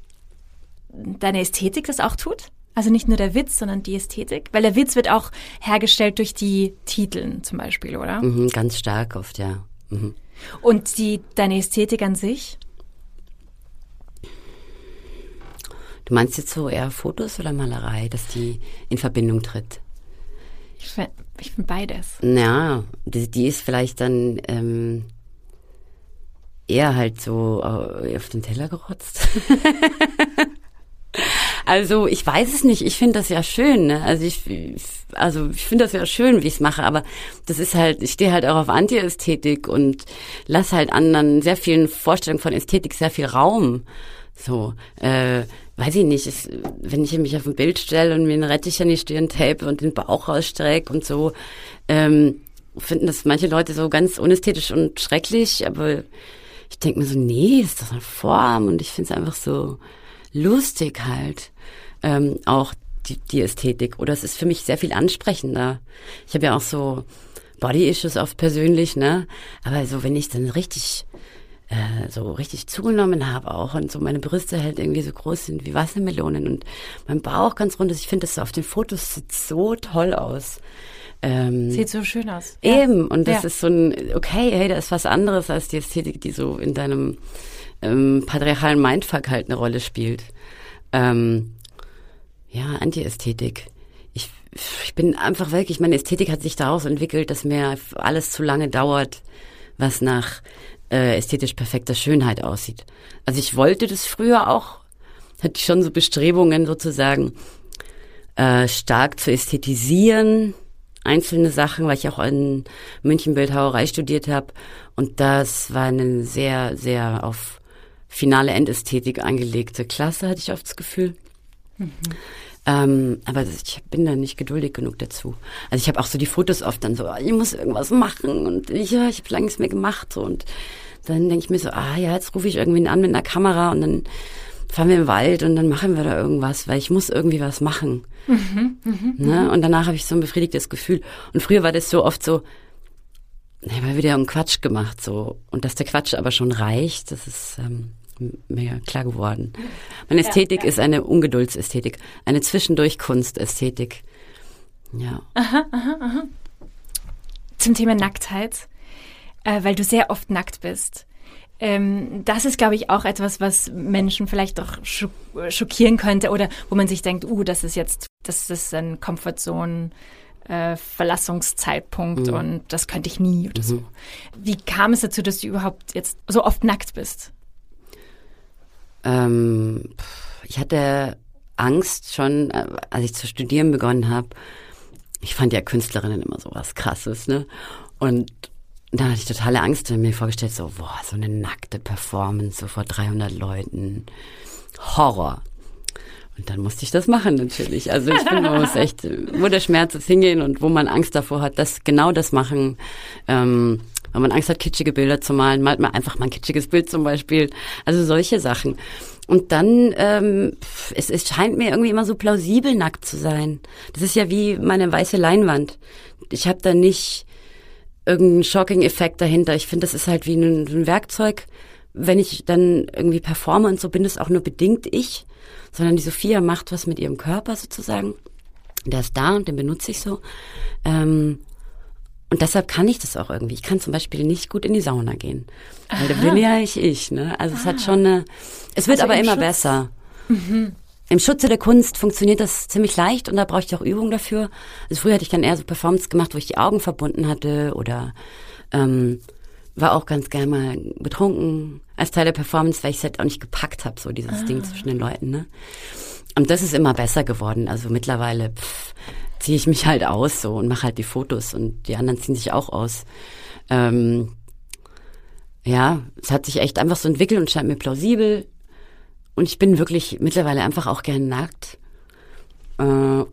deine Ästhetik das auch tut? Also nicht nur der Witz, sondern die Ästhetik? Weil der Witz wird auch hergestellt durch die Titeln zum Beispiel, oder? Mhm, ganz stark oft, ja. Mhm. Und die, deine Ästhetik an sich? Du meinst jetzt so eher Fotos oder Malerei, dass die in Verbindung tritt? Ich finde find beides. Ja, die, die ist vielleicht dann ähm, eher halt so auf den Teller gerotzt. also ich weiß es nicht. Ich finde das ja schön. Ne? Also ich, also ich finde das ja schön, wie ich es mache. Aber das ist halt, ich stehe halt auch auf Anti-Ästhetik und lass halt anderen sehr vielen Vorstellungen von Ästhetik sehr viel Raum. So, äh, weiß ich nicht, ist, wenn ich mich auf ein Bild stelle und mir einen Rettich an die Stirn tape und den Bauch rausstrecke und so, ähm, finden das manche Leute so ganz unästhetisch und schrecklich, aber ich denke mir so, nee, ist doch eine Form und ich finde es einfach so lustig halt. Ähm, auch die, die Ästhetik. Oder es ist für mich sehr viel ansprechender. Ich habe ja auch so Body-Issues oft persönlich, ne? Aber so, wenn ich dann richtig äh, so richtig zugenommen habe auch und so meine Brüste halt irgendwie so groß sind wie Wassermelonen und mein Bauch ganz rund ist. Ich finde das so auf den Fotos sieht so toll aus. Ähm, Sieht so schön aus. Eben, ja. und das ja. ist so ein, okay, hey, da ist was anderes als die Ästhetik, die so in deinem ähm, patriarchalen Mindfuck halt eine Rolle spielt. Ähm, ja, Anti-Ästhetik. Ich, ich bin einfach wirklich, meine Ästhetik hat sich daraus entwickelt, dass mir alles zu lange dauert, was nach äh, ästhetisch perfekter Schönheit aussieht. Also ich wollte das früher auch, hatte ich schon so Bestrebungen sozusagen, äh, stark zu ästhetisieren, einzelne Sachen, weil ich auch in München Bildhauerei studiert habe. Und das war eine sehr, sehr auf finale Endästhetik angelegte Klasse, hatte ich oft das Gefühl. Mhm. Ähm, aber ich bin da nicht geduldig genug dazu. Also ich habe auch so die Fotos oft dann so, ah, ich muss irgendwas machen und ich, ja, ich habe lange nichts mehr gemacht so, und dann denke ich mir so, ah ja, jetzt rufe ich irgendwen an mit einer Kamera und dann fahren wir im Wald und dann machen wir da irgendwas, weil ich muss irgendwie was machen. Mhm, mh, ne? Mhm. Und danach habe ich so ein befriedigtes Gefühl. Und früher war das so oft so, ne, mal wieder um Quatsch gemacht so und dass der Quatsch aber schon reicht, das ist ähm, mir klar geworden. Meine Ästhetik ja, ja. ist eine Ungeduldsästhetik, eine zwischendurch Kunstästhetik. Ja. Aha, aha, aha. Zum Thema Nacktheit, äh, weil du sehr oft nackt bist. Ähm, das ist, glaube ich, auch etwas, was Menschen vielleicht doch schockieren könnte oder wo man sich denkt, uh, das ist jetzt, das ist ein Comfortzone. Äh, Verlassungszeitpunkt mhm. und das könnte ich nie oder mhm. so. Wie kam es dazu, dass du überhaupt jetzt so oft nackt bist? Ähm, ich hatte Angst schon, äh, als ich zu studieren begonnen habe. Ich fand ja Künstlerinnen immer so was Krasses, ne? Und da hatte ich totale Angst und mir vorgestellt, so, boah, so eine nackte Performance, so vor 300 Leuten. Horror. Und dann musste ich das machen natürlich. Also ich finde, man muss echt, wo der Schmerz ist, hingehen und wo man Angst davor hat, das genau das machen. Ähm, wenn man Angst hat, kitschige Bilder zu malen, malt man einfach mal ein kitschiges Bild zum Beispiel. Also solche Sachen. Und dann, ähm, es, es scheint mir irgendwie immer so plausibel, nackt zu sein. Das ist ja wie meine weiße Leinwand. Ich habe da nicht irgendeinen Shocking-Effekt dahinter. Ich finde, das ist halt wie ein, ein Werkzeug. Wenn ich dann irgendwie performe und so, bin es auch nur bedingt ich, sondern die Sophia macht was mit ihrem Körper sozusagen. Der ist da und den benutze ich so. Ähm, und deshalb kann ich das auch irgendwie. Ich kann zum Beispiel nicht gut in die Sauna gehen. Weil Aha. da bin ja ich ich, ne? Also ah. es hat ah. schon eine, es wird also aber immer Schutz. besser. Mhm. Im Schutze der Kunst funktioniert das ziemlich leicht und da brauche ich auch Übung dafür. Also früher hatte ich dann eher so Performance gemacht, wo ich die Augen verbunden hatte oder ähm, war auch ganz gerne mal betrunken als Teil der Performance, weil ich es halt auch nicht gepackt habe, so dieses ah. Ding zwischen den Leuten. Ne? Und das ist immer besser geworden. Also mittlerweile ziehe ich mich halt aus so und mache halt die Fotos und die anderen ziehen sich auch aus. Ähm, ja, es hat sich echt einfach so entwickelt und scheint mir plausibel. Und ich bin wirklich mittlerweile einfach auch gern nackt. Äh,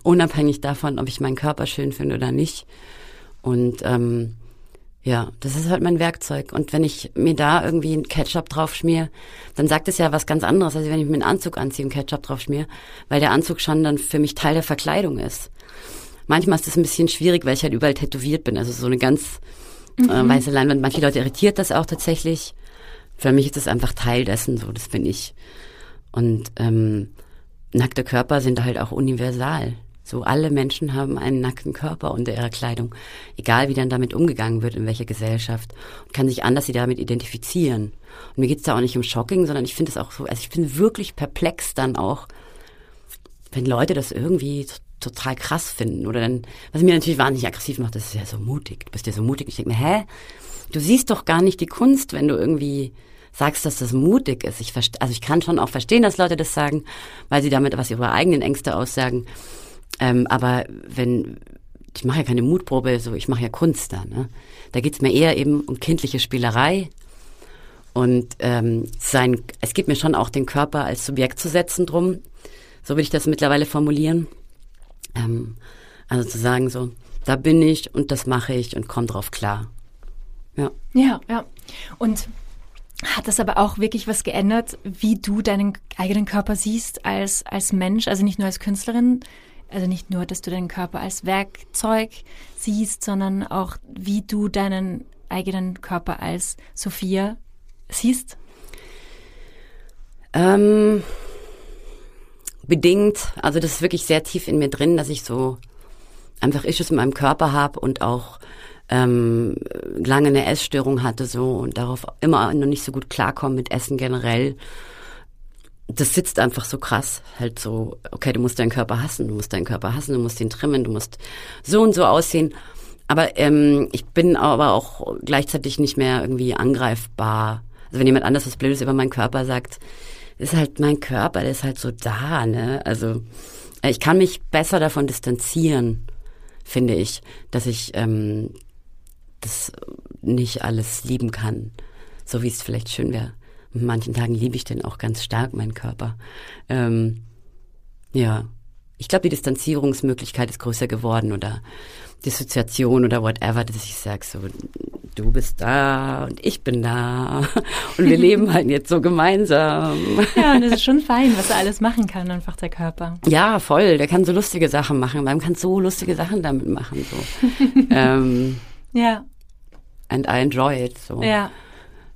unabhängig davon, ob ich meinen Körper schön finde oder nicht. Und ähm, Ja, das ist halt mein Werkzeug. Und wenn ich mir da irgendwie einen Ketchup drauf schmier, dann sagt es ja was ganz anderes, als wenn ich mir einen Anzug anziehe und Ketchup drauf schmier, weil der Anzug schon dann für mich Teil der Verkleidung ist. Manchmal ist das ein bisschen schwierig, weil ich halt überall tätowiert bin. Also so eine ganz äh, mhm. äh, weiße Leinwand. Manche Leute irritiert das auch tatsächlich. Für mich ist das einfach Teil dessen, so das bin ich. Und ähm, nackte Körper sind halt auch universal. So alle Menschen haben einen nackten Körper unter ihrer Kleidung, egal wie dann damit umgegangen wird, in welcher Gesellschaft, und kann sich anders sie damit identifizieren. Und mir geht's da auch nicht um Shocking, sondern ich finde es auch so, also ich bin wirklich perplex dann auch, wenn Leute das irgendwie total krass finden. Oder dann, was mir natürlich wahnsinnig aggressiv macht, das ist ja so mutig. Du bist ja so mutig. Ich denke mir, hä? Du siehst doch gar nicht die Kunst, wenn du irgendwie sagst, dass das mutig ist. Ich also ich kann schon auch verstehen, dass Leute das sagen, weil sie damit was ihre eigenen Ängste aussagen. Ähm, aber wenn, ich mache ja keine Mutprobe, so ich mache ja Kunst da. Ne? Da geht's mir eher eben um kindliche Spielerei. Und ähm, sein, es geht mir schon auch den Körper als Subjekt zu setzen drum. So würde ich das mittlerweile formulieren. Ähm, also zu sagen so, da bin ich und das mache ich und komm drauf klar. Ja. Ja, ja. Und hat das aber auch wirklich was geändert, wie du deinen eigenen Körper siehst als, als Mensch, also nicht nur als Künstlerin, also nicht nur, dass du deinen Körper als Werkzeug siehst, sondern auch, wie du deinen eigenen Körper als Sophia siehst? Ähm, bedingt. Also das ist wirklich sehr tief in mir drin, dass ich so einfach Issues in meinem Körper habe und auch ähm, lange eine Essstörung hatte so und darauf immer noch nicht so gut klarkommen mit Essen generell das sitzt einfach so krass. Halt so, okay, du musst deinen Körper hassen, du musst deinen Körper hassen, du musst ihn trimmen, du musst so und so aussehen. Aber ähm, ich bin aber auch gleichzeitig nicht mehr irgendwie angreifbar. Also wenn jemand anders was Blödes über meinen Körper sagt, ist halt mein Körper, der ist halt so da, ne? Also äh, ich kann mich besser davon distanzieren, finde ich, dass ich ähm, das nicht alles lieben kann, so wie es vielleicht schön wäre manchen Tagen liebe ich den auch ganz stark, meinen Körper. Ähm, ja, ich glaube, die Distanzierungsmöglichkeit ist größer geworden oder Dissoziation oder whatever, dass ich sage so, du bist da und ich bin da und wir leben halt jetzt so gemeinsam. Ja, und es ist schon fein, was er alles machen kann, einfach der Körper. Ja, voll. Der kann so lustige Sachen machen. Man kann so lustige Sachen damit machen. So. ähm, ja. And I enjoy it. So. Ja.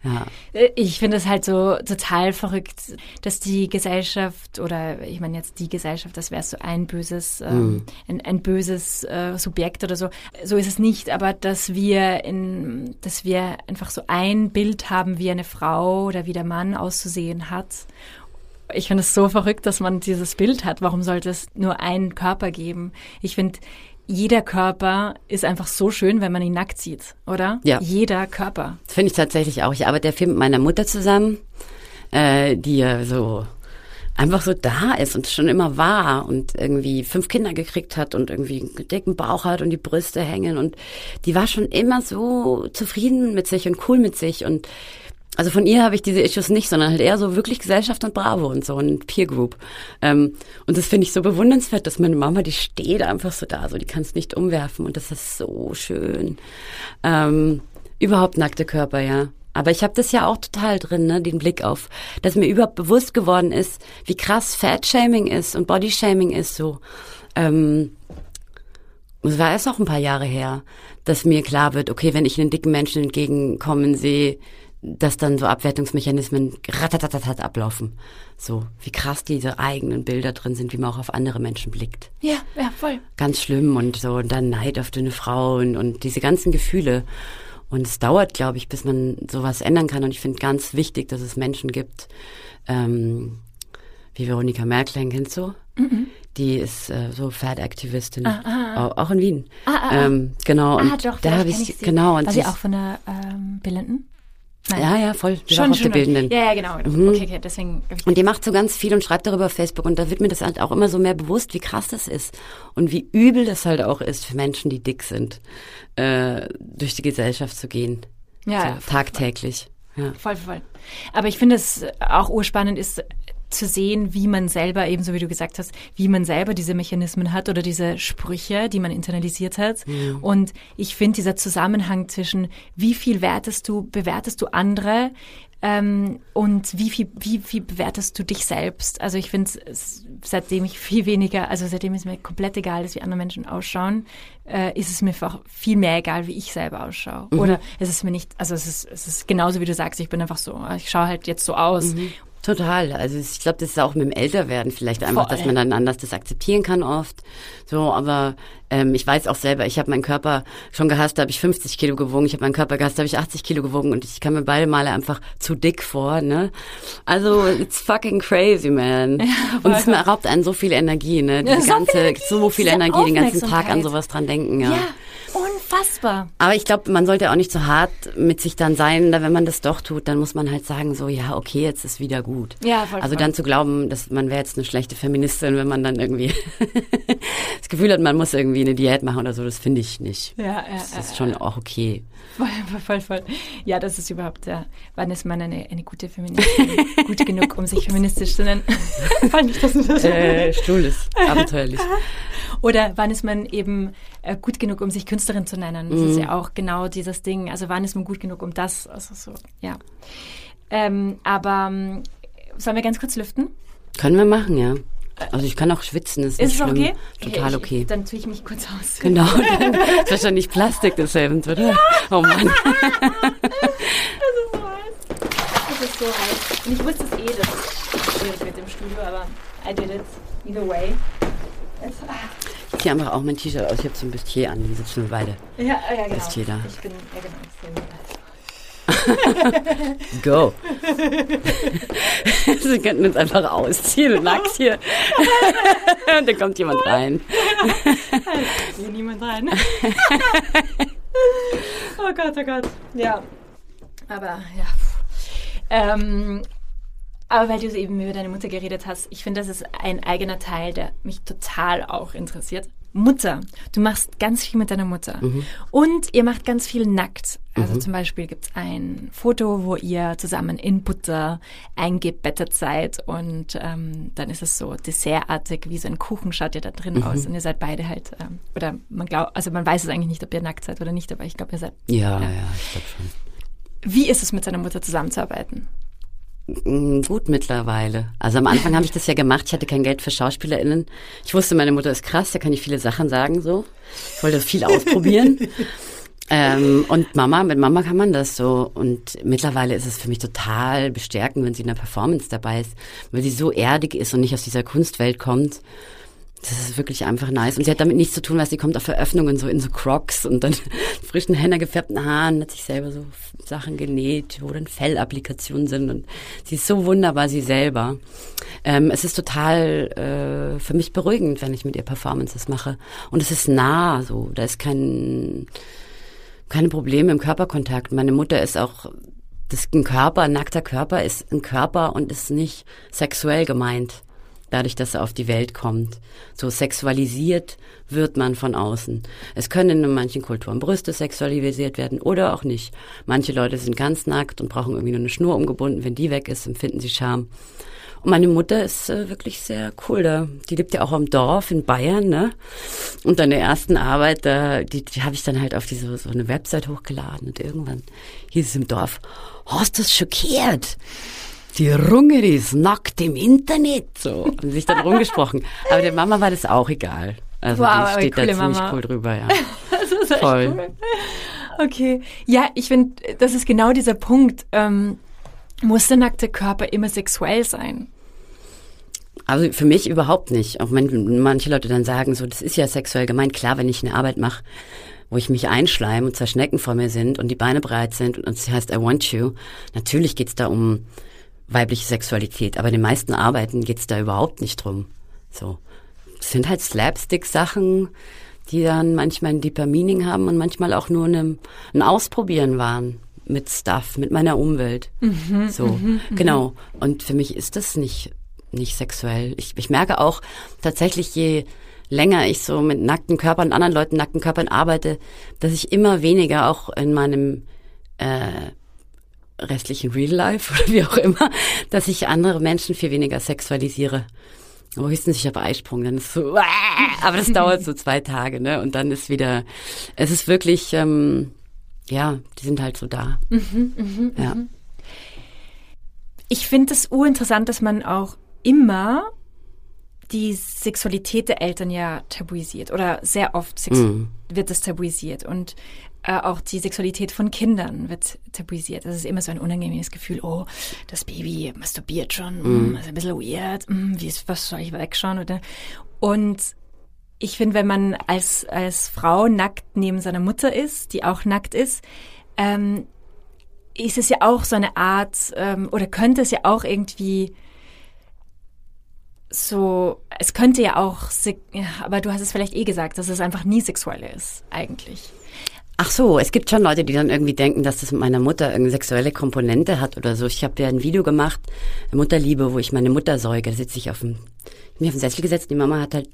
Ja. Äh, ich finde es halt so total verrückt, dass die Gesellschaft oder ich meine jetzt die Gesellschaft, das wäre so ein böses, ähm, mhm. ein, ein, böses äh, Subjekt oder so. So ist es nicht, aber dass wir in, dass wir einfach so ein Bild haben, wie eine Frau oder wie der Mann auszusehen hat. Ich finde es so verrückt, dass man dieses Bild hat. Warum sollte es nur einen Körper geben? Ich finde, jeder Körper ist einfach so schön, wenn man ihn nackt sieht, oder? Ja. Jeder Körper. Das finde ich tatsächlich auch. Ich arbeite ja viel mit meiner Mutter zusammen, äh, die ja so einfach so da ist und schon immer war und irgendwie fünf Kinder gekriegt hat und irgendwie einen dicken Bauch hat und die Brüste hängen und die war schon immer so zufrieden mit sich und cool mit sich und also von ihr habe ich diese Issues nicht, sondern halt eher so wirklich Gesellschaft und Bravo und so und Peer Group. Ähm, und das finde ich so bewundernswert, dass meine Mama, die steht einfach so da, so die kann es nicht umwerfen und das ist so schön. Ähm, überhaupt nackte Körper, ja. Aber ich habe das ja auch total drin, ne, den Blick auf, dass mir überhaupt bewusst geworden ist, wie krass Fat-Shaming ist und Body-Shaming ist so. Ähm, es war erst auch ein paar Jahre her, dass mir klar wird, okay, wenn ich einen dicken Menschen entgegenkommen sehe, dass dann so Abwertungsmechanismen ratatatat ablaufen. So, wie krass diese eigenen Bilder drin sind, wie man auch auf andere Menschen blickt. Ja, ja, voll. Ganz schlimm und so, und dann Neid auf dünne Frauen und diese ganzen Gefühle. Und es dauert, glaube ich, bis man sowas ändern kann. Und ich finde ganz wichtig, dass es Menschen gibt, ähm, wie Veronika Merklein, kennst du? Mhm. Die ist äh, so Pferdaktivistin, ah, ah. Auch, in Wien. Ah, ah, ah. ähm, genau. Und ah, doch, da habe ich, genau. Und War sie auch von der ähm, Billenden? Nein. Ja, ja, voll. Die schon, schon. Ja, ja, genau. genau. Mhm. Okay, okay, deswegen. Und die macht so ganz viel und schreibt darüber auf Facebook und da wird mir das halt auch immer so mehr bewusst, wie krass das ist und wie übel das halt auch ist für Menschen, die dick sind, äh, durch die Gesellschaft zu gehen. Ja. So, tagtäglich. Ja. Voll, voll. Aber ich finde es auch urspannend ist, zu sehen, wie man selber, ebenso wie du gesagt hast, wie man selber diese Mechanismen hat oder diese Sprüche, die man internalisiert hat. Mhm. Und ich finde dieser Zusammenhang zwischen, wie viel wertest du, bewertest du andere, ähm, und wie viel, wie wie bewertest du dich selbst? Also ich finde, seitdem ich viel weniger, also seitdem es mir komplett egal ist, wie andere Menschen ausschauen, äh, ist es mir einfach viel mehr egal, wie ich selber ausschaue. Mhm. Oder es ist mir nicht, also es ist, es ist genauso wie du sagst, ich bin einfach so, ich schaue halt jetzt so aus. Mhm. Total. Also ich glaube, das ist auch mit dem Älterwerden vielleicht einfach, Voll. dass man dann anders das akzeptieren kann oft. So, aber ähm, ich weiß auch selber, ich habe meinen Körper schon gehasst, da habe ich 50 Kilo gewogen. Ich habe meinen Körper gehasst, da habe ich 80 Kilo gewogen und ich kam mir beide Male einfach zu dick vor. Ne? Also it's fucking crazy, man. Ja, und es raubt einen so viel Energie, ne? Die ja, ganze, so viel Energie, den ganzen Tag an sowas dran denken, ja. ja. Unfassbar. Aber ich glaube, man sollte auch nicht zu hart mit sich dann sein. Wenn man das doch tut, dann muss man halt sagen, so, ja, okay, jetzt ist wieder gut. Ja, voll, Also dann zu glauben, dass man wäre jetzt eine schlechte Feministin, wenn man dann irgendwie das Gefühl hat, man muss irgendwie eine Diät machen oder so, das finde ich nicht. Ja, ja, das ist schon auch okay. Voll, voll, voll. Ja, das ist überhaupt, ja. Wann ist man eine, eine gute Feministin? gut genug, um sich feministisch zu nennen? Fand ich das nicht. Äh, Stuhl ist abenteuerlich. Oder wann ist man eben äh, gut genug, um sich Künstlerin zu nennen? Das mhm. ist ja auch genau dieses Ding. Also wann ist man gut genug, um das? Also so, ja. Ähm, aber ähm, sollen wir ganz kurz lüften? Können wir machen, ja. Also ich kann auch schwitzen, ist, ist nicht schlimm. okay? Total okay. Ich, dann tue ich mich kurz aus. Genau, dann ist wahrscheinlich Plastik das Hemd, oder? Ja. Oh Mann. das ist so heiß. Das ist so heiß. Und ich wusste es eh, das ist schwierig mit dem Studio, aber I did it either way. Jetzt, ah. Ich ziehe einfach auch mein T-Shirt aus. Ich habe so ein Bustier an, die sitzen wir beide. Ja, ja genau. Bustier da. Ich bin, ja genau, Go. Sie könnten uns einfach ausziehen, nackt hier. Und dann kommt jemand rein. Hier niemand rein. oh Gott, oh Gott. Ja. Aber ja. Ähm, aber weil du eben über deine Mutter geredet hast, ich finde, das ist ein eigener Teil, der mich total auch interessiert. Mutter. Du machst ganz viel mit deiner Mutter. Mhm. Und ihr macht ganz viel nackt. Also mhm. zum Beispiel gibt's ein Foto, wo ihr zusammen in Butter eingebettet seid und ähm, dann ist es so dessertartig, wie so ein Kuchen schaut ihr da drin mhm. aus und ihr seid beide halt, ähm, oder man glaubt, also man weiß es eigentlich nicht, ob ihr nackt seid oder nicht, aber ich glaube, ihr seid. Ja, ja, ja ich glaube schon. Wie ist es mit seiner Mutter zusammenzuarbeiten? Mm, gut mittlerweile. Also am Anfang habe ich das ja gemacht. Ich hatte kein Geld für SchauspielerInnen. Ich wusste, meine Mutter ist krass, da kann ich viele Sachen sagen so. Ich wollte viel ausprobieren. ähm, und Mama, mit Mama kann man das so. Und mittlerweile ist es für mich total bestärkend, wenn sie in einer Performance dabei ist, weil sie so erdig ist und nicht aus dieser Kunstwelt kommt. Das ist wirklich einfach nice. Und sie hat damit nichts zu tun, weil sie kommt auf Eröffnungen so in so Crocs und dann frischen Henna gefärbten Haaren, hat sich selber so Sachen genäht, wo dann Fellapplikationen sind und sie ist so wunderbar, sie selber. Ähm, es ist total äh, für mich beruhigend, wenn ich mit ihr Performances mache. Und es ist nah so, da ist kein, keine Probleme im Körperkontakt. Meine Mutter ist auch das ein Körper, ein nackter Körper ist ein Körper und ist nicht sexuell gemeint dadurch, dass er auf die Welt kommt. So sexualisiert wird man von außen. Es können in manchen Kulturen Brüste sexualisiert werden oder auch nicht. Manche Leute sind ganz nackt und brauchen irgendwie nur eine Schnur umgebunden. Wenn die weg ist, empfinden sie Scham. Und meine Mutter ist äh, wirklich sehr cool da. Die lebt ja auch am Dorf in Bayern, ne? Und dann der ersten Arbeit, da, die, die habe ich dann halt auf diese so eine Website hochgeladen und irgendwann hieß es im Dorf, du das schockiert? Die Runge ist nackt im Internet. So haben sich dann rumgesprochen. Aber der Mama war das auch egal. Also wow, die steht da ziemlich Mama. cool drüber, ja. das ist echt Voll. Cool. Okay. Ja, ich finde, das ist genau dieser Punkt. Ähm, muss der nackte Körper immer sexuell sein? Also für mich überhaupt nicht. Auch wenn manche Leute dann sagen, so, das ist ja sexuell gemeint. Klar, wenn ich eine Arbeit mache, wo ich mich einschleime und zwei Schnecken vor mir sind und die Beine breit sind und es heißt I want you. Natürlich geht's da um weibliche Sexualität. Aber in den meisten Arbeiten geht's da überhaupt nicht drum. So. Das sind halt Slapstick-Sachen, die dann manchmal ein deeper Meaning haben und manchmal auch nur eine, ein Ausprobieren waren mit Stuff, mit meiner Umwelt. Mhm, so, mhm, mhm. genau. Und für mich ist das nicht, nicht sexuell. Ich, ich merke auch tatsächlich, je länger ich so mit nackten Körpern, anderen Leuten nackten Körpern arbeite, dass ich immer weniger auch in meinem äh, restlichen Real Life oder wie auch immer, dass ich andere Menschen viel weniger sexualisiere. Aber höchstens ich habe Eisprung, dann ist so, aber das dauert so zwei Tage, ne? Und dann ist wieder, es ist wirklich, ähm, ja, die sind halt so da. Mhm, mh, ja. Mhm. Ich finde es urinteressant, dass man auch immer die Sexualität der Eltern ja tabuisiert oder sehr oft mm. wird das tabuisiert und äh, auch die Sexualität von Kindern wird tabuisiert. Das ist immer so ein unangenehmes Gefühl. Oh, das Baby masturbiert schon, mm. ist ein bisschen weird. Mm, wie ist, was soll ich wegschauen oder? Und ich finde, wenn man als als Frau nackt neben seiner Mutter ist, die auch nackt ist, ähm, ist es ja auch so eine Art ähm, oder könnte es ja auch irgendwie so, es könnte ja auch, aber du hast es vielleicht eh gesagt, dass es einfach nie sexuell ist, eigentlich. Ach so, es gibt schon Leute, die dann irgendwie denken, dass das mit meiner Mutter irgendeine sexuelle Komponente hat oder so. Ich habe ja ein Video gemacht, Mutterliebe, wo ich meine Mutter säuge. Da sitze ich auf dem, ich mich auf den Sessel gesetzt, die Mama hat halt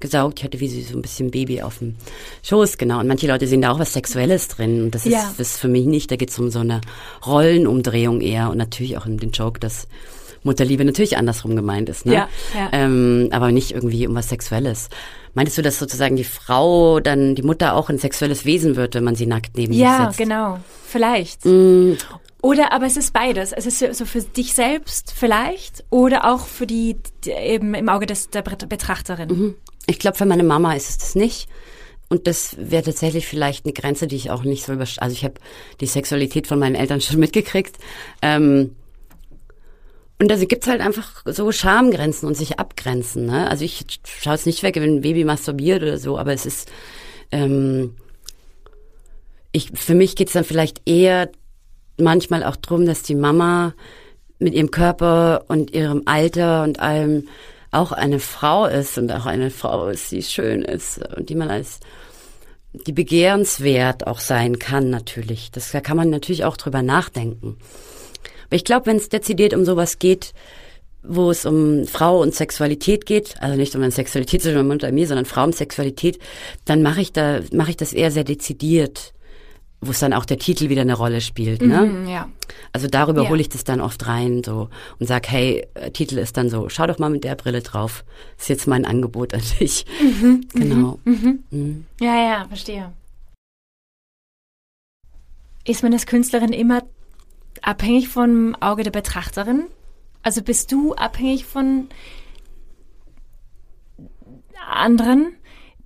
gesaugt. Ich hatte wie so ein bisschen Baby auf dem Schoß, genau. Und manche Leute sehen da auch was Sexuelles drin. Und das ja. ist, das ist für mich nicht. Da geht es um so eine Rollenumdrehung eher. Und natürlich auch in den Joke, dass Mutterliebe natürlich andersrum gemeint ist, ne? Ja, ja. Ähm, aber nicht irgendwie um was Sexuelles. Meintest du, dass sozusagen die Frau dann die Mutter auch ein sexuelles Wesen wird, wenn man sie nackt neben ja, sich setzt? Ja, genau. Vielleicht. Mm. Oder aber es ist beides. Es ist so für dich selbst vielleicht oder auch für die, die eben im Auge des, der Betrachterin. Mhm. Ich glaube, für meine Mama ist es das nicht. Und das wäre tatsächlich vielleicht eine Grenze, die ich auch nicht so über. Also ich habe die Sexualität von meinen Eltern schon mitgekriegt. Ähm, und da gibt's halt einfach so Schamgrenzen und sich abgrenzen. Ne? Also ich schaue es nicht weg, wenn ein Baby masturbiert oder so, aber es ist, ähm, ich, für mich geht's dann vielleicht eher manchmal auch drum, dass die Mama mit ihrem Körper und ihrem Alter und allem auch eine Frau ist und auch eine Frau ist, die schön ist und die man als die begehrenswert auch sein kann natürlich. Das, da kann man natürlich auch drüber nachdenken. Aber ich glaube, wenn es dezidiert um sowas geht, wo es um Frau und Sexualität geht, also nicht um eine Sexualität zwischen meinem Mund und mir, sondern Frau und Sexualität, dann mache ich da mache ich das eher sehr dezidiert, wo es dann auch der Titel wieder eine Rolle spielt. Ne? Mhm, ja. Also darüber ja. hole ich das dann oft rein so und sag, hey, äh, Titel ist dann so, schau doch mal mit der Brille drauf. Das ist jetzt mein Angebot an dich. Mhm, genau. Mhm, mhm. mhm. Ja, ja, verstehe. Ist man als Künstlerin immer abhängig vom Auge der Betrachterin? Also bist du abhängig von anderen?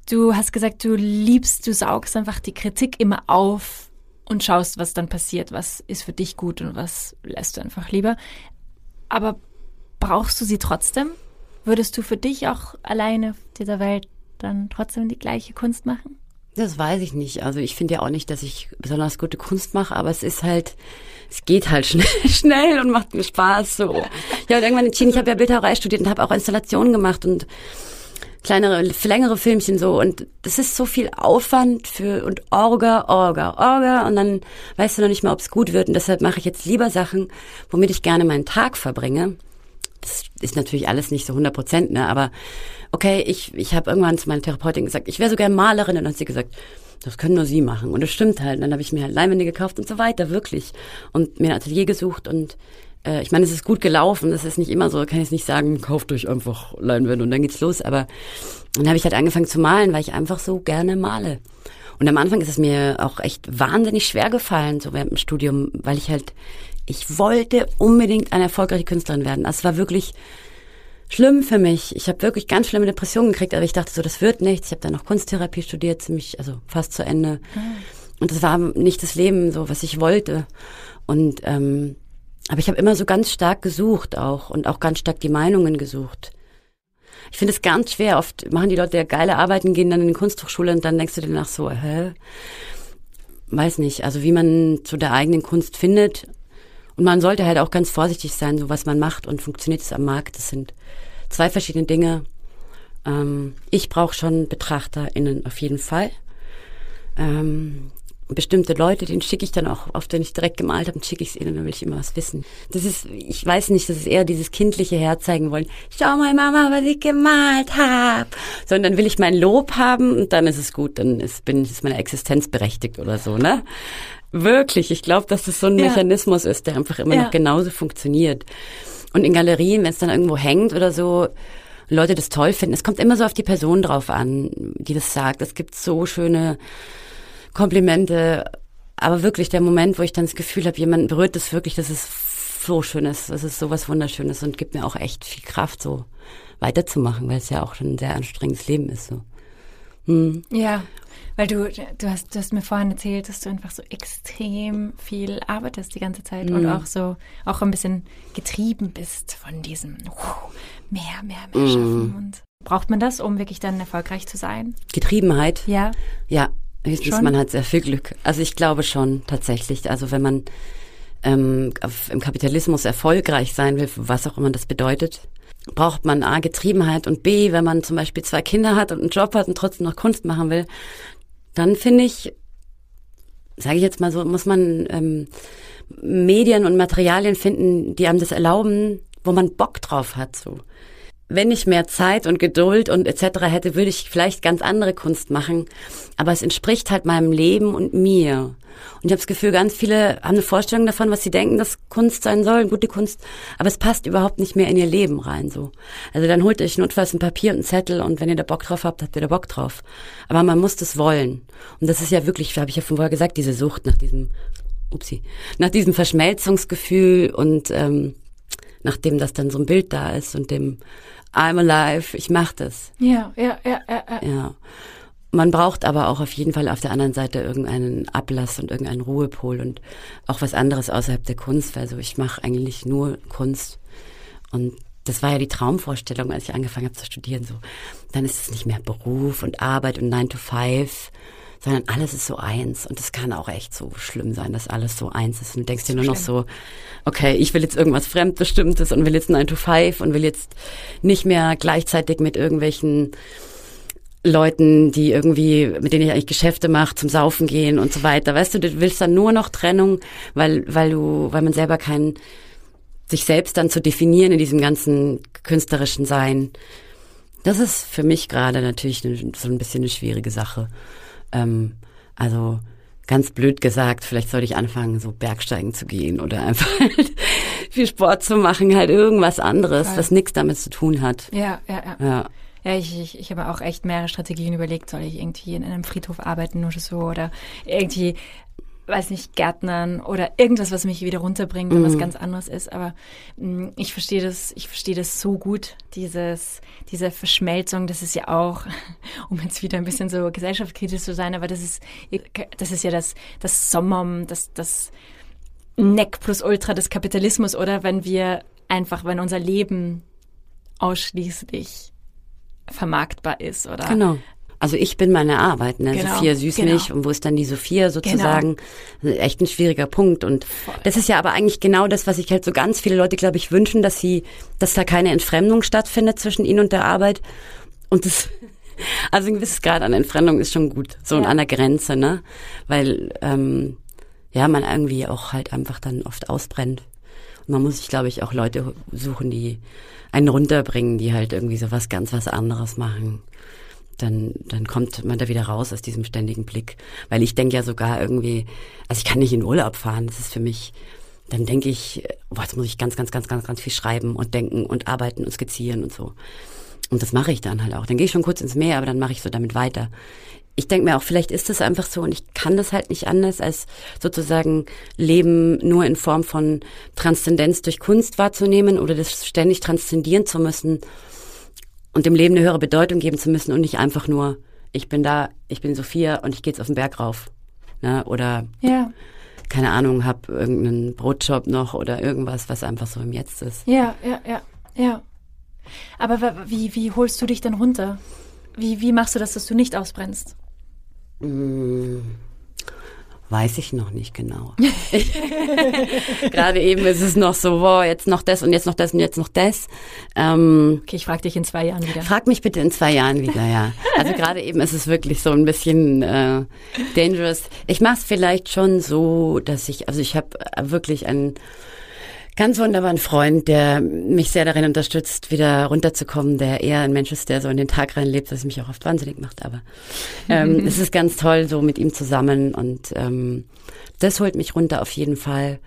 Du hast gesagt, du liebst, du saugst einfach die Kritik immer auf und schaust, was dann passiert, was ist für dich gut und was lässt du einfach lieber. Aber brauchst du sie trotzdem? Würdest du für dich auch alleine auf dieser Welt dann trotzdem die gleiche Kunst machen? Das weiß ich nicht. Also ich finde ja auch nicht, dass ich besonders gute Kunst mache, aber es ist halt, es geht halt schnell, schnell und macht mir Spaß so. Ja, und irgendwann entschieden, ich habe ja Bildhauerei studiert und habe auch Installationen gemacht und kleinere, längere Filmchen so und das ist so viel Aufwand für und Orga, Orga, Orga und dann weißt du noch nicht mal, ob es gut wird und deshalb mache ich jetzt lieber Sachen, womit ich gerne meinen Tag verbringe. Das ist natürlich alles nicht so 100 Prozent, ne, aber okay, ich, ich habe irgendwann zu meiner Therapeutin gesagt, ich wäre so gerne Malerin und dann hat sie gesagt, das können nur Sie machen. Und das stimmt halt. Und dann habe ich mir halt Leinwände gekauft und so weiter, wirklich. Und mir ein Atelier gesucht und äh, ich meine, es ist gut gelaufen. Das ist nicht immer so, kann ich nicht sagen, kauft euch einfach Leinwände und dann geht's los. Aber dann habe ich halt angefangen zu malen, weil ich einfach so gerne male. Und am Anfang ist es mir auch echt wahnsinnig schwer gefallen, so während dem Studium, weil ich halt, ich wollte unbedingt eine erfolgreiche Künstlerin werden. Also es war wirklich schlimm für mich. Ich habe wirklich ganz schlimme Depressionen gekriegt, aber ich dachte so, das wird nichts. Ich habe dann noch Kunsttherapie studiert, ziemlich, also fast zu Ende. Mhm. Und das war nicht das Leben, so was ich wollte. Und ähm, aber ich habe immer so ganz stark gesucht auch und auch ganz stark die Meinungen gesucht. Ich finde es ganz schwer. Oft machen die Leute ja geile Arbeiten, gehen dann in die Kunsthochschule und dann denkst du dir nach so, hä? Weiß nicht. Also wie man zu der eigenen Kunst findet. Und man sollte halt auch ganz vorsichtig sein, so was man macht und funktioniert es am Markt. Das sind zwei verschiedene Dinge. Ähm, ich brauche schon BetrachterInnen auf jeden Fall. Ähm, bestimmte Leute, den schicke ich dann auch, oft wenn ich direkt gemalt habe, schicke ich es ihnen, dann will ich immer was wissen. Das ist, ich weiß nicht, das ist eher dieses kindliche Herzeigen wollen. Schau mal, Mama, was ich gemalt habe. Sondern will ich mein Lob haben und dann ist es gut, dann ist, bin, ist meine Existenz berechtigt oder so, ne? Wirklich, ich glaube, dass das so ein Ja. Mechanismus ist, der einfach immer Ja. noch genauso funktioniert. Und in Galerien, wenn es dann irgendwo hängt oder so, Leute das toll finden, es kommt immer so auf die Person drauf an, die das sagt. Es gibt so schöne Komplimente, aber wirklich der Moment, wo ich dann das Gefühl habe, jemand berührt das wirklich, das ist so schönes, das ist sowas Wunderschönes und gibt mir auch echt viel Kraft, so weiterzumachen, weil es ja auch schon ein sehr anstrengendes Leben ist. So. Hm. Ja, weil du, du hast, du hast mir vorhin erzählt, dass du einfach so extrem viel arbeitest die ganze Zeit und auch so, auch ein bisschen getrieben bist von diesem uh, mehr, mehr, mehr schaffen. Und braucht man das, um wirklich dann erfolgreich zu sein? Getriebenheit. Ja. Ja, höchstens Schon? man hat sehr viel Glück. Also ich glaube schon tatsächlich. Also wenn man ähm, auf, im Kapitalismus erfolgreich sein will, was auch immer das bedeutet, braucht man A, Getriebenheit und B, wenn man zum Beispiel zwei Kinder hat und einen Job hat und trotzdem noch Kunst machen will, dann finde ich, sage ich jetzt mal so, muss man ähm, Medien und Materialien finden, die einem das erlauben, wo man Bock drauf hat. So wenn ich mehr Zeit und Geduld und etc. hätte, würde ich vielleicht ganz andere Kunst machen. Aber es entspricht halt meinem Leben und mir. Und ich habe das Gefühl, ganz viele haben eine Vorstellung davon, was sie denken, dass Kunst sein soll, gute Kunst. Aber es passt überhaupt nicht mehr in ihr Leben rein, so. Also dann holt euch notfalls ein Papier und einen Zettel und wenn ihr da Bock drauf habt, habt ihr da Bock drauf. Aber man muss das wollen. Und das ist ja wirklich, habe ich ja von vorher gesagt, diese Sucht nach diesem, upsie, nach diesem Verschmelzungsgefühl und ähm, nachdem das dann so ein Bild da ist und dem I'm alive, ich mach das. Ja, ja, ja, ja, ja. Ja. Man braucht aber auch auf jeden Fall auf der anderen Seite irgendeinen Ablass und irgendeinen Ruhepol und auch was anderes außerhalb der Kunst. Also ich mache eigentlich nur Kunst. Und das war ja die Traumvorstellung, als ich angefangen habe zu studieren. So, dann ist es nicht mehr Beruf und Arbeit und 9 to 5, sondern alles ist so eins. Und es kann auch echt so schlimm sein, dass alles so eins ist. Und du denkst dir nur noch so, okay, ich will jetzt irgendwas Fremdbestimmtes und will jetzt 9 to 5 und will jetzt nicht mehr gleichzeitig mit irgendwelchen Leuten, die irgendwie, mit denen ich eigentlich Geschäfte mache, zum Saufen gehen und so weiter. Weißt du, du willst dann nur noch Trennung, weil, weil du, weil man selber keinen, sich selbst dann zu definieren in diesem ganzen künstlerischen Sein. Das ist für mich gerade natürlich so ein bisschen eine schwierige Sache. Ähm, also ganz blöd gesagt, vielleicht sollte ich anfangen, so Bergsteigen zu gehen oder einfach halt viel Sport zu machen, halt irgendwas anderes, Voll. was nichts damit zu tun hat. Ja, ja, ja. Ja. Ja, ich, ich, ich habe auch echt mehrere Strategien überlegt. Soll ich irgendwie in einem Friedhof arbeiten oder so oder irgendwie, weiß nicht, Gärtnern oder irgendwas, was mich wieder runterbringt und was ganz anderes ist. Aber mh, ich verstehe das, ich verstehe das so gut, dieses, diese Verschmelzung. Das ist ja auch, um jetzt wieder ein bisschen so gesellschaftskritisch zu sein, aber das ist, das ist ja das, das Sommer, das, das Neck plus Ultra des Kapitalismus, oder? Wenn wir einfach, wenn unser Leben ausschließlich vermarktbar ist, oder? Genau. Also ich bin meine Arbeit, ne? Genau, Sophia Süßmilch genau. und wo ist dann die Sophia sozusagen? Echt ein schwieriger Punkt und das ist ja aber eigentlich genau das, was sich halt so ganz viele Leute, glaube ich, wünschen, dass sie, dass da keine Entfremdung stattfindet zwischen ihnen und der Arbeit und das also ein gewisses Grad an Entfremdung ist schon gut, so Ja. an der Grenze, ne? Weil ähm, ja man irgendwie auch halt einfach dann oft ausbrennt. Und man muss sich, glaube ich, auch Leute suchen, die einen runterbringen, die halt irgendwie so was ganz was anderes machen. Dann, dann kommt man da wieder raus aus diesem ständigen Blick. Weil ich denke ja sogar irgendwie, also ich kann nicht in Urlaub fahren. Das ist für mich, dann denke ich, boah, jetzt muss ich ganz, ganz, ganz, ganz, ganz viel schreiben und denken und arbeiten und skizzieren und so. Und das mache ich dann halt auch. Dann gehe ich schon kurz ins Meer, aber dann mache ich so damit weiter. Ich denke mir auch, vielleicht ist das einfach so und ich kann das halt nicht anders, als sozusagen Leben nur in Form von Transzendenz durch Kunst wahrzunehmen oder das ständig transzendieren zu müssen und dem Leben eine höhere Bedeutung geben zu müssen und nicht einfach nur, ich bin da, ich bin Sophia und ich gehe jetzt auf den Berg rauf. Ne? Oder Ja, keine Ahnung, hab irgendeinen Brotjob noch oder irgendwas, was einfach so im Jetzt ist. ja, ja, ja, ja. Aber wie, wie holst du dich denn runter? Wie, wie machst du das, dass du nicht ausbrennst? Hm, weiß ich noch nicht genau. Gerade eben ist es noch so, wow, jetzt noch das und jetzt noch das und jetzt noch das. Ähm, Okay, ich frage dich in zwei Jahren wieder. Frag mich bitte in zwei Jahren wieder, ja. Also gerade eben ist es wirklich so ein bisschen äh, dangerous. Ich mache es vielleicht schon so, dass ich, also ich habe wirklich einen ganz wunderbaren Freund, der mich sehr darin unterstützt, wieder runterzukommen, der eher ein Mensch ist, der so in den Tag reinlebt, was mich auch oft wahnsinnig macht. Aber ähm, es ist ganz toll, so mit ihm zusammen und ähm, das holt mich runter auf jeden Fall.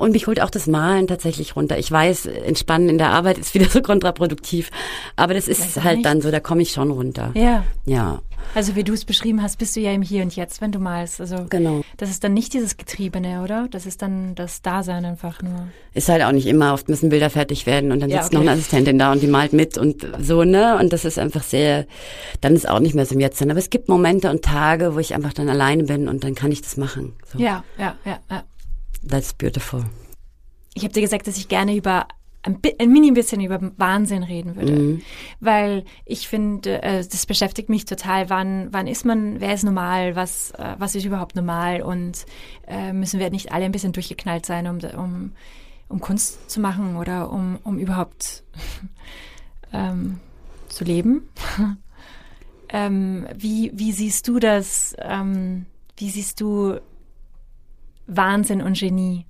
Und mich holt auch das Malen tatsächlich runter. Ich weiß, Entspannen in der Arbeit ist wieder so kontraproduktiv. Aber das ist halt nicht. dann so, da komme ich schon runter. Ja. Ja. Also wie du es beschrieben hast, bist du ja im Hier und Jetzt, wenn du malst. Also genau. Das ist dann nicht dieses Getriebene, oder? Das ist dann das Dasein einfach nur. Ist halt auch nicht immer. Oft müssen Bilder fertig werden und dann sitzt ja, okay. noch eine Assistentin da und die malt mit und so, ne? Und das ist einfach sehr, dann ist auch nicht mehr so im Jetzt sein. Aber es gibt Momente und Tage, wo ich einfach dann alleine bin und dann kann ich das machen. So. Ja, ja, ja, ja. That's beautiful. Ich habe dir gesagt, dass ich gerne über ein, ein mini bisschen über Wahnsinn reden würde, mhm. weil ich finde, äh, das beschäftigt mich total. Wann, wann ist man, wer ist normal, was, äh, was ist überhaupt normal und äh, müssen wir nicht alle ein bisschen durchgeknallt sein, um, um, um Kunst zu machen oder um, um überhaupt ähm, zu leben? ähm, wie, wie siehst du das? Ähm, wie siehst du Wahnsinn und Genie?